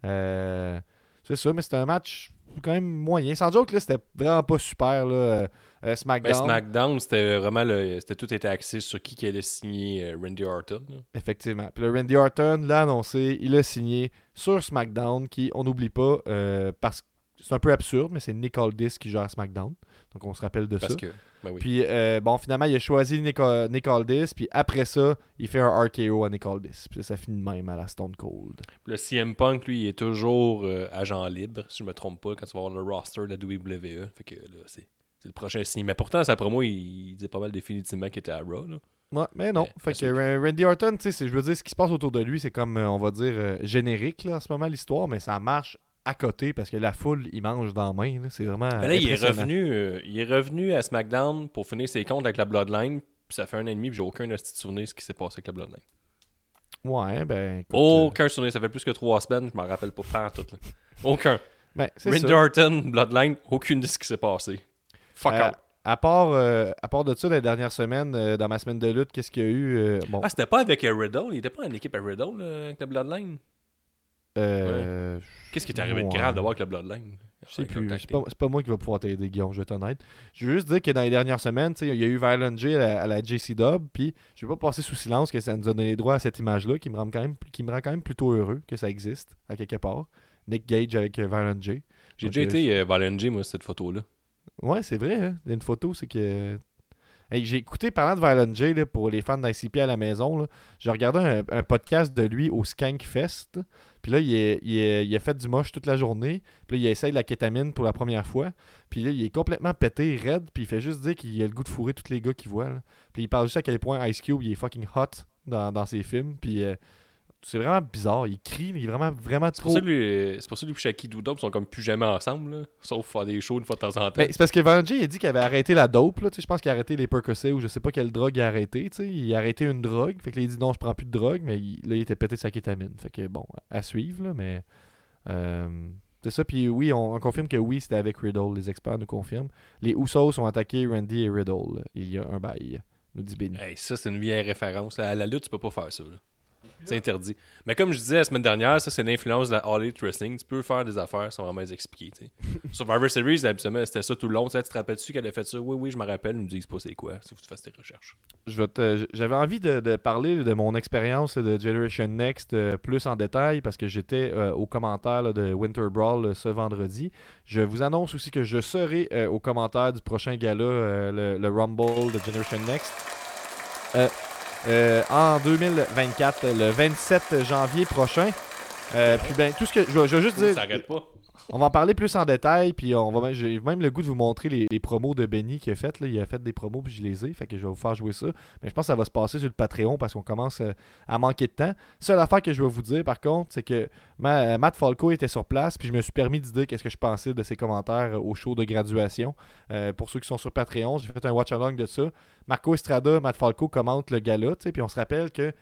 Euh, c'est ça, mais c'était un match quand même moyen. Sans joke, là, c'était vraiment pas super. Là. Euh, Ben, SmackDown, SmackDown, c'était vraiment le, c'était tout était axé sur qui qui allait signer euh, Randy Orton. là. effectivement. Puis le Randy Orton l'a annoncé, il a signé sur SmackDown, qui, on n'oublie pas, euh, parce que c'est un peu absurde, mais c'est Nick Aldis qui gère SmackDown. Donc on se rappelle de Parce ça. que, ben oui. Puis euh, bon, finalement, il a choisi Nick, Nick Aldis, puis après ça, il fait un RKO à Nick Aldis. Puis ça finit de même à la Stone Cold. Le CM Punk, lui, il est toujours euh, agent libre, si je me trompe pas, quand tu vas voir le roster de la WWE. Fait que là, c'est, c'est le prochain signe. Mais pourtant, sa promo, il, il disait pas mal définitivement qu'il était à Raw. là. Ouais, mais non. Ouais, fait que Ra- Randy Orton, tu sais, c'est- je veux dire, ce qui se passe autour de lui, c'est comme, euh, on va dire, euh, générique là, en ce moment, l'histoire, mais ça marche à côté parce que la foule, il mange dans la main. C'est vraiment. Mais là, il est, revenu, euh, il est revenu à SmackDown pour finir ses comptes avec la Bloodline. Puis ça fait un an et demi, puis j'ai aucun de souvenir de ce qui s'est passé avec la Bloodline. Ouais, ben. écoute, Aucun souvenir, ça fait plus que trois semaines, je m'en rappelle pas pas tout. Là. Aucun. euh, ben. Orton, Bloodline, aucune de ce qui s'est passé. Fuck Euh, out. à, part, euh, à part de ça, la dernière semaine, euh, dans ma semaine de lutte, qu'est-ce qu'il y a eu euh, Bon, Ah, c'était pas avec euh, Riddle, il était pas en équipe à Riddle avec la Bloodline? euh, Qu'est-ce qui est arrivé de grave d'avoir avec la Bloodline? Je sais Avec le plus. C'est pas, pas moi qui va pouvoir t'aider, Guillaume, je vais être honnête. Je veux juste dire que dans les dernières semaines, tu sais, il y a eu Violent J à la, à la JC Dub, puis je vais pas passer sous silence que ça nous a donné droit à cette image-là qui me rend quand même, qui me rend quand même plutôt heureux que ça existe, à quelque part. Nick Gage avec euh, Violent J. J'ai déjà euh, été euh, Violent J, moi, cette photo-là. Ouais, c'est vrai. Hein? Il y a une photo, c'est que. Hey, j'ai écouté, parlant de Violent J, là, pour les fans d'ICP à la maison, j'ai regardé un, un podcast de lui au Skank Fest. Puis là, il, est- a fait du moche toute la journée. Puis là, il essaye la kétamine pour la première fois. Puis là, il est complètement pété, raide. Puis il fait juste dire qu'il a le goût de fourrer tous les gars qu'il voit. Puis il parle juste à quel point Ice Cube, il est fucking hot dans, dans ses films. Puis euh, c'est vraiment bizarre. Il crie, il est vraiment, vraiment C'est pour trop. ça que lui, c'est pour ça que lui et Shaki sont comme plus jamais ensemble, là, sauf faire des shows une fois de temps en temps. Ben, c'est parce que Vanjie, il a dit qu'il avait arrêté la dope. Là, tu sais, je pense qu'il a arrêté les Percocets ou je sais pas quelle drogue il a arrêté. tu sais. Il a arrêté une drogue. Fait que là, il dit non, je prends plus de drogue. Mais il- là, il était pété de sa kétamine. Fait que bon, à suivre. Là, mais euh, c'est ça. Puis oui, on, on confirme que oui, c'était avec Riddle. Les experts nous confirment. Les Usos ont attaqué Randy et Riddle. là, Il y a un bail. Nous dit Benny. Hey, ça, c'est une vieille référence. À la lutte, tu peux pas faire ça. là. C'est interdit. Mais comme je disais la semaine dernière, ça, c'est l'influence de la All Elite Wrestling. Tu peux faire des affaires sans vraiment les expliquer. Survivor Series, habituellement, c'était ça tout le long. Tu te rappelles-tu qu'elle a fait ça? Oui, oui, je me rappelle. Ils me disent pas c'est quoi. Il faut que tu fasses tes recherches. J'avais envie de, parler de mon expérience de Generation Next euh, plus en détail parce que j'étais euh, au commentaire de Winter Brawl euh, ce vendredi. Je vous annonce aussi que je serai euh, au commentaire du prochain gala, le Rumble de Generation Next. Euh, en 2024, le 27 janvier prochain. Euh, puis ben, tout ce que je vais juste dire, Ça arrête pas. On va en parler plus en détail, puis on va j'ai même le goût de vous montrer les, promos de Benny qu'il a fait. Il a fait des promos, puis je les ai, fait que je vais vous faire jouer ça. Mais je pense que ça va se passer sur le Patreon parce qu'on commence euh, à manquer de temps. Seule affaire que je vais vous dire, par contre, c'est que ma- Matt Falco était sur place, puis je me suis permis de dire qu'est-ce que je pensais de ses commentaires euh, au show de graduation. Euh, pour ceux qui sont sur Patreon, j'ai fait un watch-along de ça. Marco Estrada, Matt Falco commentent le gala, puis on se rappelle que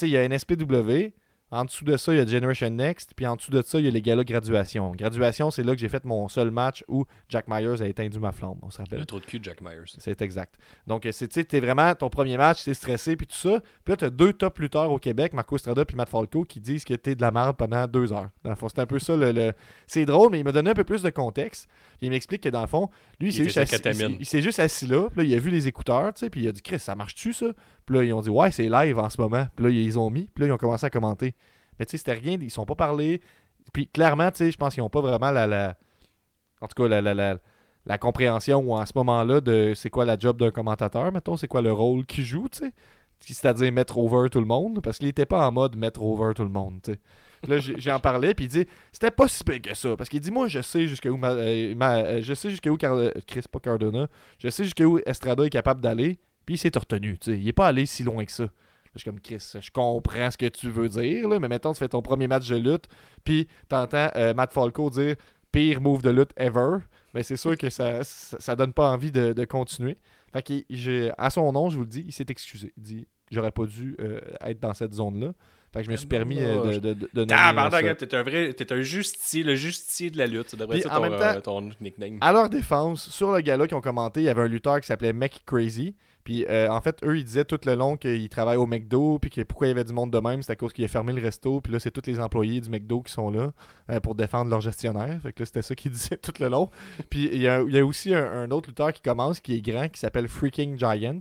il y a NSPW, en dessous de ça, il y a Generation Next. Puis en dessous de ça, il y a les galas graduation. Graduation, c'est là que j'ai fait mon seul match où Jack Myers a éteint ma flamme. On se rappelle. Le trou de cul de Jack Myers. C'est exact. Donc, c'est, tu sais, t'es vraiment ton premier match, t'es stressé, puis tout ça. Puis là, t'as deux top lutteurs au Québec, Marco Estrada puis Matt Falco, qui disent que t'es de la merde pendant deux heures. Dans le fond, c'est un peu ça. Le, le- C'est drôle, mais il m'a donné un peu plus de contexte. Puis il m'explique que dans le fond, lui, il, s'est juste, assis, il, il juste assis là. Puis là, il a vu les écouteurs, tu sais, puis il a dit, Chris, ça marche-tu, ça? Puis là, ils ont dit, ouais, c'est live en ce moment. Puis là, ils ont mis, puis là, ils ont commencé à commenter. Mais tu sais, c'était rien, ils sont pas parlé. Puis clairement, tu sais, je pense qu'ils n'ont pas vraiment la, En tout cas, la, la, la, la compréhension à ce moment-là de c'est quoi la job d'un commentateur, mettons, c'est quoi le rôle qu'il joue, tu sais. C'est-à-dire mettre over tout le monde, parce qu'il était pas en mode mettre over tout le monde, tu sais. Là, j'en parlais, puis il dit c'était pas si pire que ça. Parce qu'il dit moi, je sais jusqu'où ma, euh, euh, je sais jusqu'où Car- euh, Chris, pas Cardona, je sais jusqu'où Estrada est capable d'aller, puis il s'est retenu, tu. Il est pas allé si loin que ça. Je suis comme Chris, je comprends ce que tu veux dire, là, mais mettons, tu fais ton premier match de lutte, puis t'entends euh, Matt Falco dire pire move de lutte ever. Mais c'est sûr que ça, ça, ça donne pas envie de, de continuer. Fait que à son nom, je vous le dis, il s'est excusé. Il dit j'aurais pas dû euh, être dans cette zone-là. Fait que je me suis permis euh, de, de, de, Ah, pardon, t'es un vrai. T'es un justicier, le justicier de la lutte. Ça devrait Puis, être en ton, même temps- euh, ton nickname. À leur défense, sur le gala qui ont commenté, il y avait un lutteur qui s'appelait Mec Crazy. Puis euh, en fait, eux, ils disaient tout le long qu'ils travaillent au McDo, puis que pourquoi il y avait du monde de même, c'est à cause qu'il a fermé le resto, puis là, c'est tous les employés du McDo qui sont là euh, pour défendre leur gestionnaire. Fait que là, c'était ça qu'ils disaient tout le long. Puis il y a, il y a aussi un, autre lutteur qui commence, qui est grand, qui s'appelle Freaking Giant.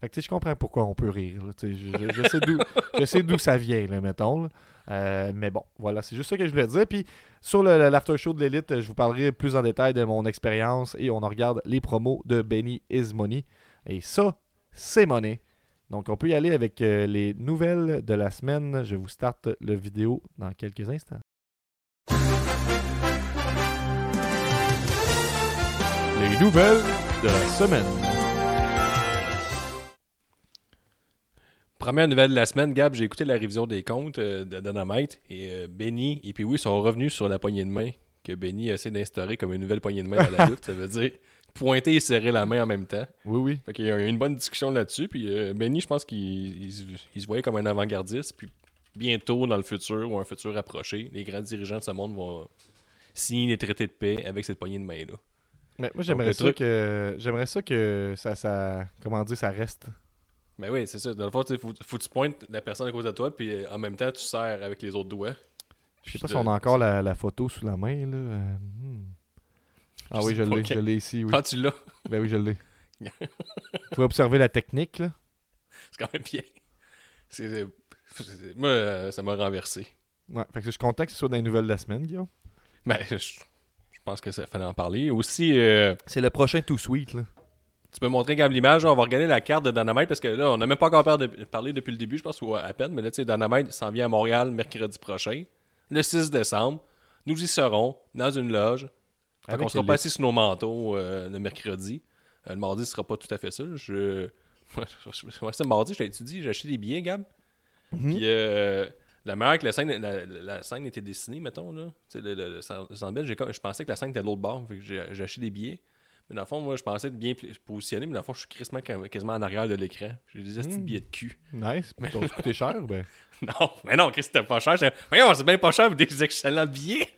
Fait que je comprends pourquoi on peut rire. Je, je- sais d'où- ça vient, là, mettons. Euh, mais bon, voilà, c'est juste ça que je voulais dire. Puis sur l'after show de l'élite, je vous parlerai plus en détail de mon expérience et on en regarde les promos de Benny Is Money. Et ça, c'est money. Donc on peut y aller avec euh, les nouvelles de la semaine. Je vous starte le vidéo dans quelques instants. Les nouvelles de la semaine. Première nouvelle de la semaine, Gab, j'ai écouté la révision des comptes euh, de Dynamite et euh, Benny et puis oui sont revenus sur la poignée de main que Benny essaie d'instaurer comme une nouvelle poignée de main à la lutte. Ça veut dire pointer et serrer la main en même temps. Oui, oui. Fait qu'il y a eu une bonne discussion là-dessus. Puis euh, Benny, je pense qu'il il se- il voyait comme un avant-gardiste. Puis bientôt, dans le futur ou un futur approché, les grands dirigeants de ce monde vont signer des traités de paix avec cette poignée de main-là. Mais moi j'aimerais ça truc- que j'aimerais ça que ça, ça comment dire ça reste. Mais oui, c'est ça. Dans le fond, il faut, faut que tu pointes la personne à cause de toi, puis euh, en même temps, tu serres avec les autres doigts. Je sais pas si on a encore la, la photo sous la main là. Euh, hmm. Ah oui, je l'ai, je l'ai ici, oui. Quand tu l'as, Ben oui, je l'ai. Vous pouvez observer la technique là. c'est quand même bien. Moi, euh, ça m'a renversé. Ouais, fait que je suis content que ce soit dans les nouvelles de la semaine, Guillaume. Mais je, je pense que ça fallait en parler. Aussi, euh, C'est le prochain Too Sweet là. tu peux montrer Gab l'image. On va regarder la carte de Dynamite parce que là, on n'a même pas encore de- parlé depuis le début, je pense, ou à peine. Mais là, tu sais, Dynamite s'en vient à Montréal mercredi prochain. le 6 décembre. Nous y serons dans une loge. On sera le- pas assis sur nos manteaux euh, le mercredi. Euh, le mardi, ce sera pas tout à fait ça. Je... Ouais, c'est mardi, je t'ai dit, j'ai acheté des billets, Gab. Mhm. Puis euh, la manière que la scène, la, la scène était dessinée, mettons, là, tu sais, le, le, je pensais que la scène était de l'autre bord, j'ai acheté des billets. Mais dans le fond, moi, je pensais être bien positionné, mais dans le fond, je suis quasiment, quasiment en arrière de l'écran. J'ai des petits Mm. billets de cul. Nice. Puis t'as coûté cher, ben. Non, mais non, Chris, c'était pas cher. Voyons, c'est bien pas cher pour des excellents billets.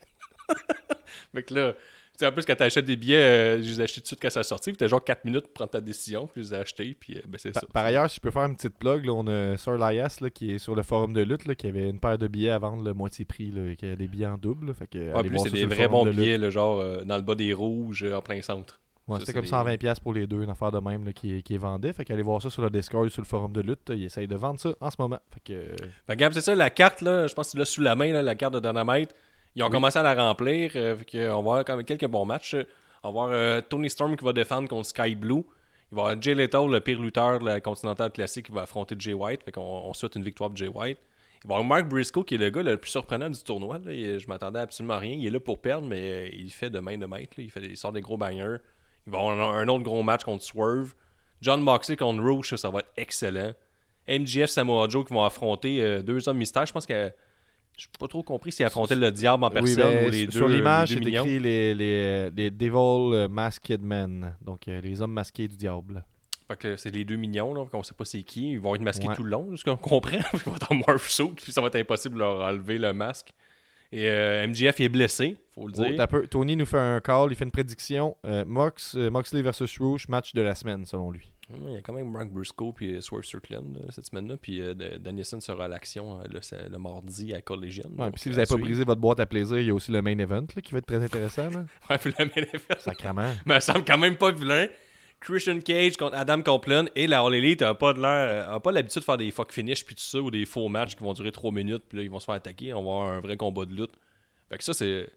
fait que là, sais, en plus, quand t'achètes des billets, euh, je les ai achetés tout de suite quand ça sorti. Puis t'as genre 4 minutes pour prendre ta décision. Puis je les ai achetés. Puis euh, ben, c'est ça. par ailleurs, si je peux faire une petite plug, là, on a Sir Lias là, qui est sur le forum de lutte, là, qui avait une paire de billets à vendre le moitié prix, là, qui a des billets en double. fait que, plus c'est des vrais bons billets, genre euh, dans le bas des rouges, en plein centre. Ouais, c'était c'est comme des- 120$ pour les deux, une affaire de même là, qui, qui est vendée. Fait qu'allez voir ça sur le Discord, sur le forum de lutte. Ils essayent de vendre ça en ce moment. Fait que, Fait Gab, c'est ça, la carte, là, je pense que tu l'as sous la main, là, la carte de Dynamite. Ils ont commencé à la remplir. euh, on va avoir quand même quelques bons matchs. On va avoir euh, Tony Storm qui va défendre contre Sky Blue. Il va y avoir Jay Lethal, le pire lutteur de la Continental Classique, qui va affronter Jay White. Fait qu'on on souhaite une victoire de Jay White. Il va y avoir Mark Briscoe, qui est le gars le plus surprenant du tournoi. là. Il- je m'attendais à absolument à rien. Il est là pour perdre, mais euh, il fait de main de maître. Il, fait, il sort des gros bangers. Il va y avoir un, un autre gros match contre Swerve. John Moxley contre Rouge, ça, ça va être excellent. MGF Samoa Joe qui vont affronter euh, deux hommes mystères. Je pense que je n'ai pas trop compris s'ils affrontaient le diable en oui, personne ben, ou les deux. sur l'image, les c'est écrit les, les, les Devil euh, Masked Men. Donc, euh, les hommes masqués du diable. Fait que c'est les deux millions, là, qu'on sait pas c'est qui. Ils vont être masqués Ouais. tout le long, ce qu'on comprend. Ils vont être en morph suit, puis ça va être impossible de leur enlever le masque. Et euh, MGF il est blessé, faut le Oh, dire. Tony nous fait un call, il fait une prédiction. Euh, Mox, euh, Moxley versus Rouge, match de la semaine, selon lui. Il y a quand même Mark Briscoe puis euh, Swerve Strickland cette semaine-là. Puis euh, Danielson sera à l'action euh, le, le mardi à. Ouais, Donc, puis si vous n'avez pas brisé votre boîte à plaisir, il y a aussi le main event là, qui va être très intéressant. Là. Ouais, puis la main event. Sacrement. Mais ça semble quand même pas vilain. Christian Cage contre Adam Copeland et la All Elite n'a pas de l'air, a pas l'habitude de faire des fuck finish puis tout ça ou des faux matchs qui vont durer 3 minutes puis là ils vont se faire attaquer. On va avoir un vrai combat de lutte. Fait que ça c'est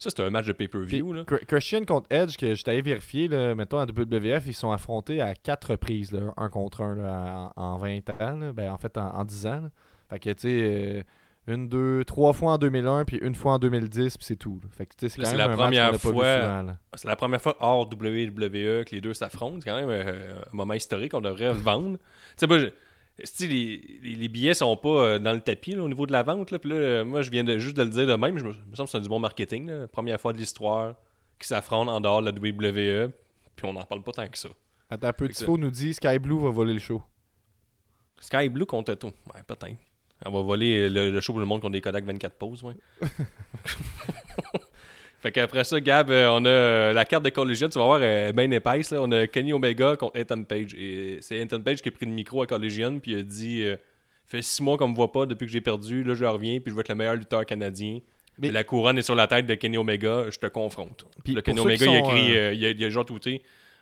ça c'est un match de pay-per-view Christian contre Edge, que je t'avais vérifié, là, mettons à WWF, ils sont affrontés à quatre reprises, là, un contre un là, en, en 20 ans. là. Ben, en fait, en, en 10 ans. Fait que, tu sais, euh, une, deux, trois fois en 2001, puis une fois en 2010, puis c'est tout. Fait que, c'est quand même la un première qu'on fois-. C'est la première fois hors WWE que les deux s'affrontent. C'est quand même euh, un moment historique. On devrait vendre. Tu sais, les, les, les billets sont pas euh, dans le tapis là, au niveau de la vente. Là, puis là, euh, moi, je viens de, juste de le dire de même. Je me, me semble que c'est du bon marketing. là. Première fois de l'histoire qui s'affrontent en dehors de la WWE. Puis on n'en parle pas tant que ça. Attends, un peu, Tifo nous dit Sky Blue va voler le show. Sky Blue contre tout. Ouais, peut-être. On va voler le, le show pour le monde contre des Kodak 24 poses. Ouais. Fait qu'après ça, Gab, euh, on a euh, la carte de Collegian, tu vas voir, elle est bien épaisse. Là. On a Kenny Omega contre Ethan Page. Et c'est Ethan Page qui a pris le micro à Collegian, puis il a dit euh, fait six mois qu'on me voit pas depuis que j'ai perdu. Là, je reviens, puis je vais être le meilleur lutteur canadien. Mais- la couronne est sur la tête de Kenny Omega, je te confronte. Puis le Kenny Omega, il a écrit, euh, euh, il, a, il a genre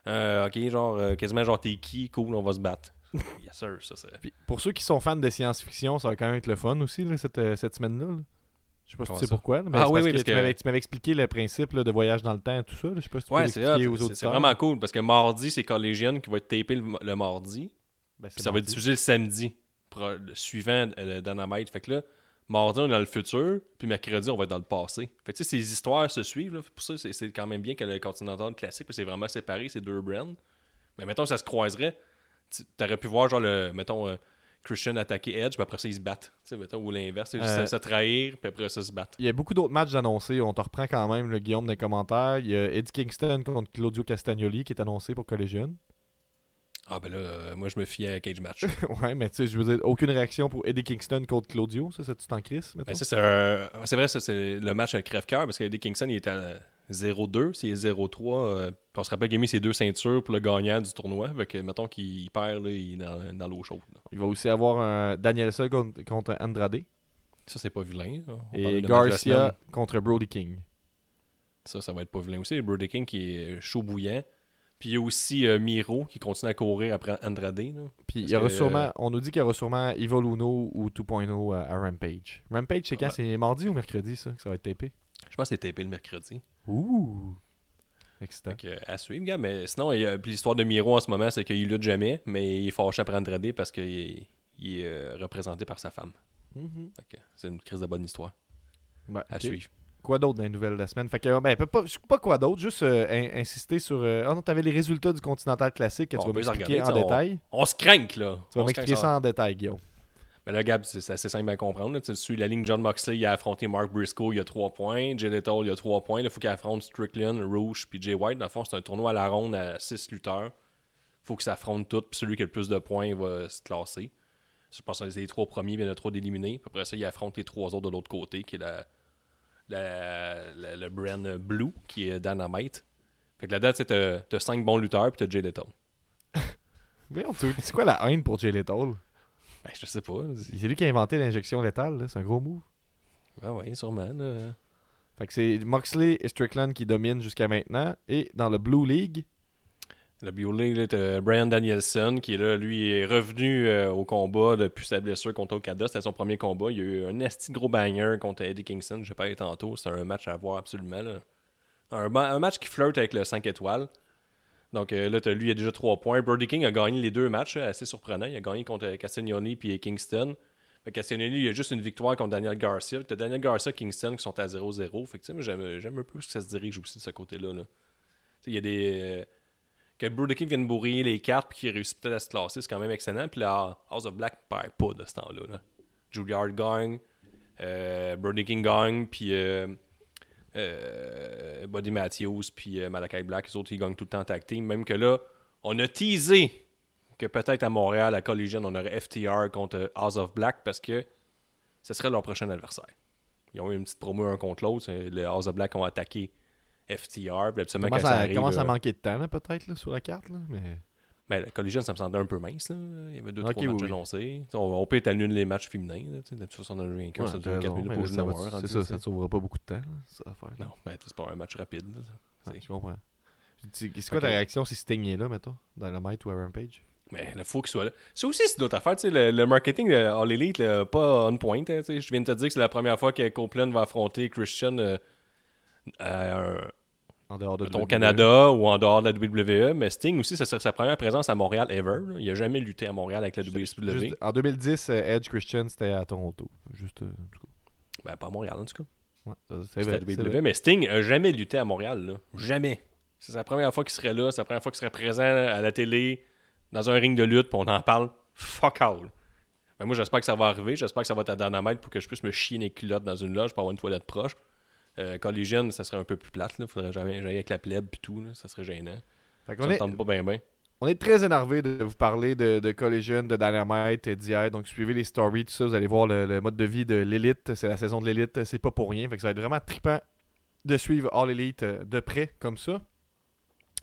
euh, Ok, genre, euh, quasiment genre, t'es qui? Cool, on va se battre. yes, sir, ça c'est. Puis pour ceux qui sont fans de science-fiction, ça va quand même être le fun aussi, là, cette, euh, cette semaine-là. là. Je sais pas si tu sais ça? pourquoi. mais Ah oui, parce oui, que parce tu que- m'avais- tu m'avais expliqué le principe là, de voyage dans le temps et tout ça. là. Je sais pas si tu peux Ouais, c'est l'expliquer hot, aux c'est- auditeurs. c'est vraiment cool parce que mardi, c'est Collegian qui va être tapé le, le mardi. Ben, Puis ça va être diffusé le samedi, pro- le suivant euh, le Dynamite. Fait que là, mardi, on est dans le futur, puis mercredi, on va être dans le passé. Fait que tu sais, ces histoires se suivent. Là. Pour ça, c'est- quand même bien que le Continental classique, c'est vraiment séparé, ces deux brands. Mais mettons, ça se croiserait. Tu aurais pu voir, genre, le, mettons, euh, Christian attaquer Edge, puis après ça, ils se battent. Mettons, ou l'inverse, Euh, se, trahir, puis après ça, se battre. Il y a beaucoup d'autres matchs annoncés. On te reprend quand même, le Guillaume, dans les commentaires. Il y a Eddie Kingston contre Claudio Castagnoli qui est annoncé pour Collegian. Ah, ben là, euh, moi, je me fie à Cage Match. ouais, mais tu sais, je veux dire, aucune réaction pour Eddie Kingston contre Claudio. Ça, c'est-tu en crise? Ben, ça, c'est un- c'est vrai, ça, c'est le match à crève-cœur parce que Eddie Kingston, il était à 0-2, c'est 0-3. euh, puis on se rappelle qu'il a mis ses deux ceintures pour le gagnant du tournoi. Fait que, mettons qu'il perd, là, il est dans, dans l'eau chaude. là. Il va aussi avoir un Danielson contre, contre Andrade. Ça, c'est pas vilain. Et Garcia contre Brody King. Ça, ça va être pas vilain aussi. Brody King qui est chaud bouillant. Puis il y a aussi euh, Miro qui continue à courir après Andrade. là. Puis il y aura que- sûrement, on nous dit qu'il y aura sûrement Evil Uno ou 2.0 à, à Rampage. Rampage, c'est quand? Ouais. C'est mardi ou mercredi, ça, que ça va être tapé? Je pense que c'est tapé le mercredi. Ouh Excitant. Que, à suivre, gars. Mais sinon, l'histoire de Miro en ce moment, c'est qu'il lutte jamais, mais il est fâché après Andrade parce qu'il est, il est, euh, représenté par sa femme. Mhm. Que c'est une crise de bonne histoire. Ouais, à suivre. Quoi d'autre dans les nouvelles de la semaine? Fait que, ben, pas, quoi d'autre, juste euh, in- insister sur. euh, Ah non, t'avais les résultats du Continental Classique que Bon, tu on vas m'expliquer en ça, détail. On se craint, là. Tu vas On m'expliquer ça en détail, Guillaume. Mais là, Gab, c'est assez simple à comprendre. là. Tu suis la ligne John Moxley, il a affronté Mark Briscoe, il y a 3 points. Jay Lethal, il y a 3 points. Il faut qu'il affronte Strickland, Rouge puis Jay White. Dans le fond, c'est un tournoi à la ronde à 6 lutteurs. faut qu'ils s'affrontent tous, puis celui qui a le plus de points va se classer. Je pense que les trois premiers, il y en a trois d'éliminés. Après ça, il affronte les trois autres de l'autre côté, qui est la, la- la- le brand Blue, qui est Dynamite. Fait que la date, c'est que t'as 5 bons lutteurs, puis t'as Jay Lethal. C'est quoi la haine pour Jay Lethal? Ben, je sais pas. C'est lui qui a inventé l'injection létale, là. c'est un gros move. Ah ouais, sûrement. là. Fait que c'est Moxley et Strickland qui dominent jusqu'à maintenant. Et dans le Blue League, Le Biolay, là, Brian Danielson qui là, lui, est revenu euh, au combat depuis sa blessure contre Okada. C'était son premier combat. Il y a eu un esti gros banger contre Eddie Kingston. Je pas tantôt. C'est un match à voir absolument. là. Un, ma- un match qui flirte avec le 5 étoiles. Donc euh, là, t'as lui, il a déjà 3 points. Brody King a gagné les deux matchs, là, assez surprenant. Il a gagné contre Castagnoni puis Kingston. Fait Castagnoni, il a juste une victoire contre Daniel Garcia. T'as Daniel Garcia Kingston qui sont à 0-0. Fait que tu sais, moi, j'aime un peu que ça se dirige aussi de ce côté-là. là. Tu Il y a des. euh, que Brody King vienne bourrer les cartes puis qu'il réussit peut-être à se classer, c'est quand même excellent. Puis là, House of Black perd pas de ce temps-là. Là. Juilliard gagne, euh, Brody King gagne, puis euh, euh, Buddy Matthews, puis euh, Malachi Black, les autres, ils gagnent tout le temps tag team. Même que là, on a teasé que peut-être à Montréal, à Collision, on aurait FTR contre House of Black parce que ce serait leur prochain adversaire. Ils ont eu une petite promo un contre l'autre. Les House of Black ont attaqué FTR. Puis absolument, commence quand ça à, arrive, commence à euh, manquer de temps, peut-être, sur la carte. Là, mais... ben, la Collision, ça me semblait un peu mince. Là. Il y avait deux, Ok, trois oui, matchs oui. annoncés. On, on peut étaler les matchs féminins. De toute façon, on a un qu'un, Ouais, ça dure 4 raison, minutes mais pour jouer c'est rendu, ça, ça te sauvera pas beaucoup de temps, ça faire. Non, ben, c'est pas un match rapide. là. Ouais, je comprends. Tu- C'est quoi ta réaction si Sting est là, mettons, Dynamite ou à Rampage? Mais il faut qu'il soit là. Ça aussi, c'est d'autres affaires. tu sais, Le, le marketing de All Elite, là, pas on point. hein, je viens de te dire que c'est la première fois que Copeland va affronter Christian euh, à un- En dehors de ton WWE. Canada ou en dehors de la WWE. Mais Sting aussi, ça serait sa première présence à Montréal ever. Il a jamais lutté à Montréal avec la WCW. Juste- en 2010, euh, Edge Christian, c'était à Toronto. Juste, euh, en tout cas. Ben, pas à Montréal, en tout cas. Ouais, c'est vrai, la c'est WWE, vrai. mais Sting a jamais lutté à Montréal. Là. Jamais. C'est sa première fois qu'il serait là, c'est la première fois qu'il serait présent à la télé, dans un ring de lutte, puis on en parle. Fuck all. Ben, moi, j'espère que ça va arriver. J'espère que ça va être à Dynamite pour que je puisse me chier les culottes dans une loge pour avoir une toilette proche. Euh, Collision, ça serait un peu plus plate. Il faudrait jamais j'aille avec la plèbe et tout. Là. Ça serait gênant. Fait Ça est, pas bien, bien. on est très énervé de vous parler de, de Collision, de Dynamite et d'hier. Donc, suivez les stories, tout ça. Vous allez voir le, le mode de vie de l'élite. C'est la saison de l'élite. C'est pas pour rien. Fait que ça va être vraiment trippant de suivre All Elite euh, de près, comme ça.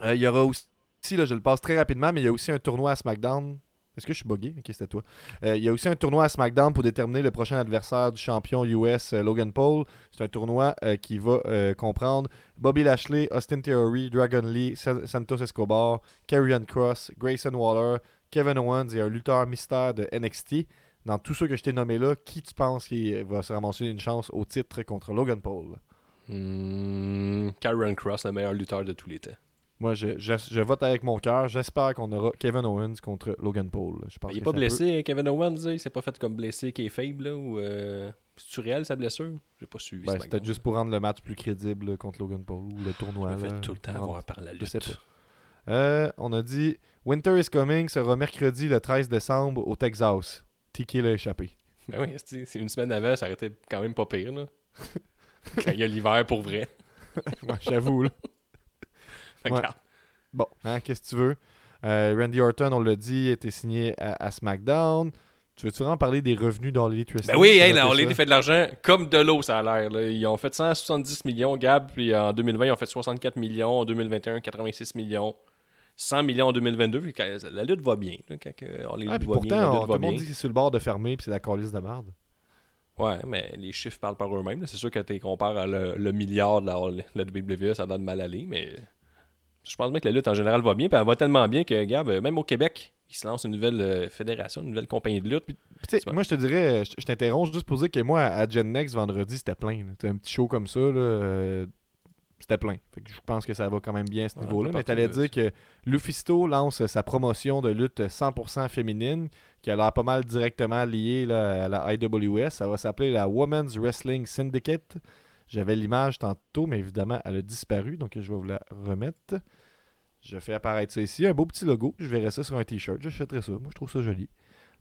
Euh, Il y aura aussi, là, je le passe très rapidement, mais il y a aussi un tournoi à SmackDown. Est-ce que je suis bugué? Ok, c'était toi. Euh, il y a aussi un tournoi à SmackDown pour déterminer le prochain adversaire du champion US euh, Logan Paul. C'est un tournoi euh, qui va comprendre Bobby Lashley, Austin Theory, Dragon Lee, Sa- Santos Escobar, Karrion Cross, Grayson Waller, Kevin Owens et un lutteur mystère de NXT. Dans tous ceux que je t'ai nommés là, qui tu penses qui va se ramasser une chance au titre contre Logan Paul? Hmm, Karen Cross, le meilleur lutteur de tous les temps. Moi, je, je- je vote avec mon cœur. J'espère qu'on aura Kevin Owens contre Logan Paul. Je pense il est que pas blessé, Kevin Owens. Il s'est pas fait comme blessé qui est faible. Là, ou euh... C'est-tu réel sa blessure? J'ai pas suivi. Ben, peut-être juste pour rendre le match plus crédible là, contre Logan Paul ou le tournoi. Je me tout le temps Non, avoir par la lutte. Euh, on a dit Winter is Coming sera mercredi le 13 décembre au Texas. Tiki l'a échappé. Ben oui, c'est une semaine avant, ça aurait été quand même pas pire. Là. Quand il y a l'hiver pour vrai. Ouais, J'avoue. Ouais. Bon, hein, qu'est-ce que tu veux? Euh, Randy Orton, on l'a dit, été signé à, à SmackDown. Tu veux-tu vraiment parler des revenus dans les? Ben oui, hey, là, on ça? fait de l'argent comme de l'eau, ça a l'air. Ils ont fait 170 millions, Gab, puis en 2020, ils ont fait 64 millions, en 2021, 86 millions, 100 millions en 2022. puis quand- la lutte va bien. là, quand All Elite Ah, va bien, la pourtant, on- lutte tout va le monde bien. dit que c'est sur le bord de fermer, puis c'est la calice de merde. Ouais, mais les chiffres parlent par eux-mêmes. C'est sûr que tu compares à le, le milliard de la, la WWE, ça donne mal aller, mais je pense bien que la lutte en général va bien. Puis elle va tellement bien que, Gab, euh, même au Québec, ils se lancent une nouvelle euh, fédération, une nouvelle compagnie de lutte. Puis, moi, je te dirais, je, je t'interromps juste pour dire que moi, à Gen Next, vendredi, c'était plein. C'était un petit show comme ça. Là, euh, c'était plein. Fait que je pense que ça va quand même bien à ce niveau-là. Mais tu allais dire que Lufisto lance sa promotion de lutte 100% féminine, qui a l'air pas mal directement liée là, à la IWS. Ça va s'appeler la Women's Wrestling Syndicate. J'avais l'image tantôt, mais évidemment, elle a disparu, donc je vais vous la remettre. Je fais apparaître ça ici. Un beau petit logo. Je verrai ça sur un t-shirt. J'achèterai ça. Moi, je trouve ça joli.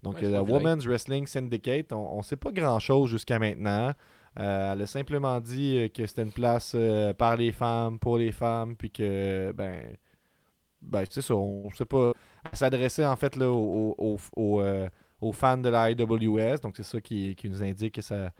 Donc, Ouais, euh, la vilain. Women's Wrestling Syndicate, on ne sait pas grand-chose jusqu'à maintenant. Euh, elle a simplement dit euh, que c'était une place euh, par les femmes, pour les femmes, puis que, ben, ben c'est ça, on sait pas. Elle s'adressait en fait là, aux, aux- aux, euh, aux fans de la IWS, donc c'est ça qui, qui nous indique que ça,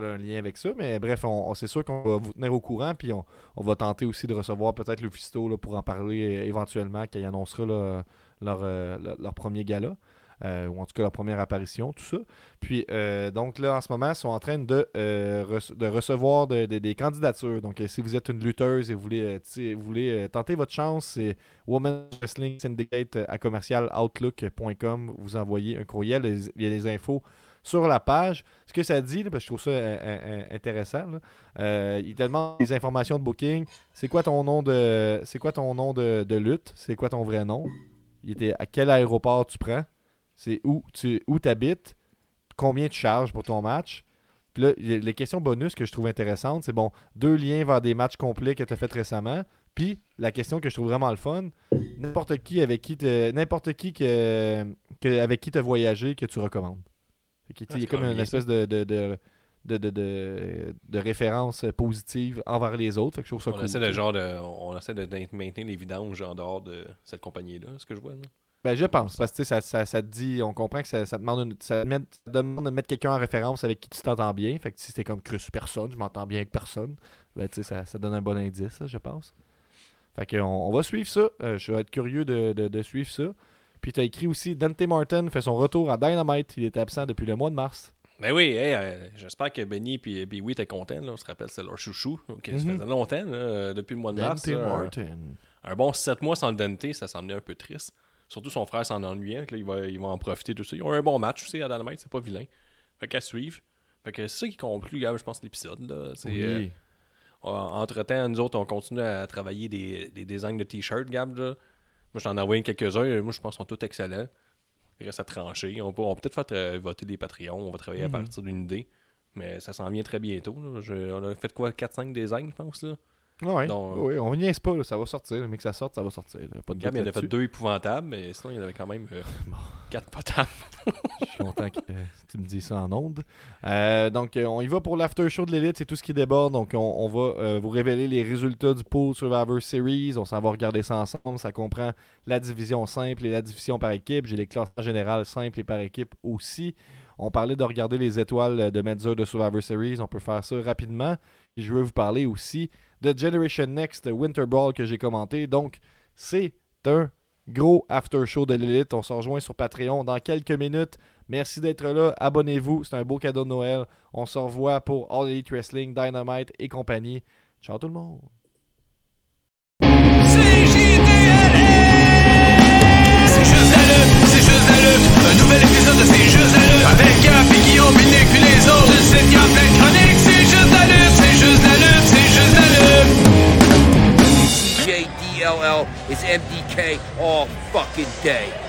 ça a un lien avec ça. Mais bref, on, on- c'est sûr qu'on va vous tenir au courant, puis on, va tenter aussi de recevoir peut-être le Fisto pour en parler euh, éventuellement quand il annoncera euh, leur, premier gala. euh, ou en tout cas leur première apparition, tout ça. Puis, donc là, en ce moment, ils sont en train de, rece- de recevoir de- de- des candidatures. Donc, si vous êtes une lutteuse et vous voulez, tenter votre chance, c'est Women's Wrestling Syndicate à commercialoutlook.com. Vous envoyez un courriel, il y a les infos sur la page. Ce que ça dit, là, parce que je trouve ça euh, euh, euh, intéressant, il te demande des informations de booking. C'est quoi ton nom de, c'est quoi ton nom de, de lutte? C'est quoi ton vrai nom? Il à quel aéroport tu prends? C'est où tu où habites? Combien tu charges pour ton match? Puis là, les questions bonus que je trouve intéressantes, c'est bon, deux liens vers des matchs complets que tu as fait récemment. Puis la question que je trouve vraiment le fun, n'importe qui avec qui te- n'importe qui que, que- avec qui tu as voyagé que tu recommandes? Fait Ah, il y a comme une espèce de, de, de, de, de, envers les autres. Fait que je trouve ça On cool. essaie de genre de, on essaie de, maintenir les vidanges en dehors de cette compagnie-là, ce que je vois. là. Ben, je pense, parce que ça, ça, ça te dit, on comprend que ça, ça demande une- ça, met- ça demande de mettre quelqu'un en référence avec qui tu t'entends bien. Fait que si c'était comme Chris personne, je m'entends bien avec personne, ben, ça, ça donne un bon indice, je pense. Fait que on, on va suivre ça. Euh, je vais être curieux de, de- de suivre ça. Puis tu as écrit aussi Dante Martin fait son retour à Dynamite. Il était absent depuis le mois de mars. Ben oui, hey, euh, j'espère que Benny et Pee-Wee étaient contents. Là. On se rappelle, c'est leur chouchou. Ok, Ça Mhm. faisait longtemps, là, euh, depuis le mois de mars. Dante Martin. Un bon 7 mois sans le Dante, ça semblait un peu triste. Surtout son frère s'en ennuyait. là, il, va, il va en profiter tout ça. Ils ont un bon match aussi à Dynamite, c'est pas vilain. Fait qu'à suivre. Fait que c'est ça qui conclut, Gab, je pense, l'épisode. C'est, euh, Oui. entre temps, nous autres, on continue à travailler des, des designs de t-shirts, Gab. Là. Moi, j'en ai envoyé quelques-uns. Moi, je pense qu'ils sont tous excellents. Il reste à trancher. On peut, on peut peut-être faire euh, voter des Patreons. On va travailler Mhm. à partir d'une idée. Mais ça s'en vient très bientôt. Je- on a fait quoi 4-5 designs, je pense. Là? Ouais, Donc, oui, on niaise pas, là, ça va sortir. Mais que ça sorte, ça va sortir. là. Pas de Gab, il en a fait deux épouvantables, mais sinon, il y en avait quand même euh, quatre potables. Je suis content que euh, tu me dises ça en ondes. Euh, donc, on y va pour l'after show de l'élite, c'est tout ce qui déborde. Donc, on, on va vous révéler les résultats du pool Survivor Series. On s'en va regarder ça ensemble. Ça comprend la division simple et la division par équipe. J'ai les classements généraux simples et par équipe aussi. On parlait de regarder les étoiles de Medzer de Survivor Series. On peut faire ça rapidement. Et je veux vous parler aussi de Generation Next Winter Brawl que j'ai commenté. Donc, c'est un gros after show de l'élite. On se rejoint sur Patreon dans quelques minutes. Merci d'être là. Abonnez-vous. C'est un beau cadeau de Noël. On se revoit pour All Elite Wrestling, Dynamite et compagnie. Ciao tout le monde. C'est c'est. Un nouvel épisode de C'est. Avec Gap et Guillaume, les CJDLL is MDK all fucking day.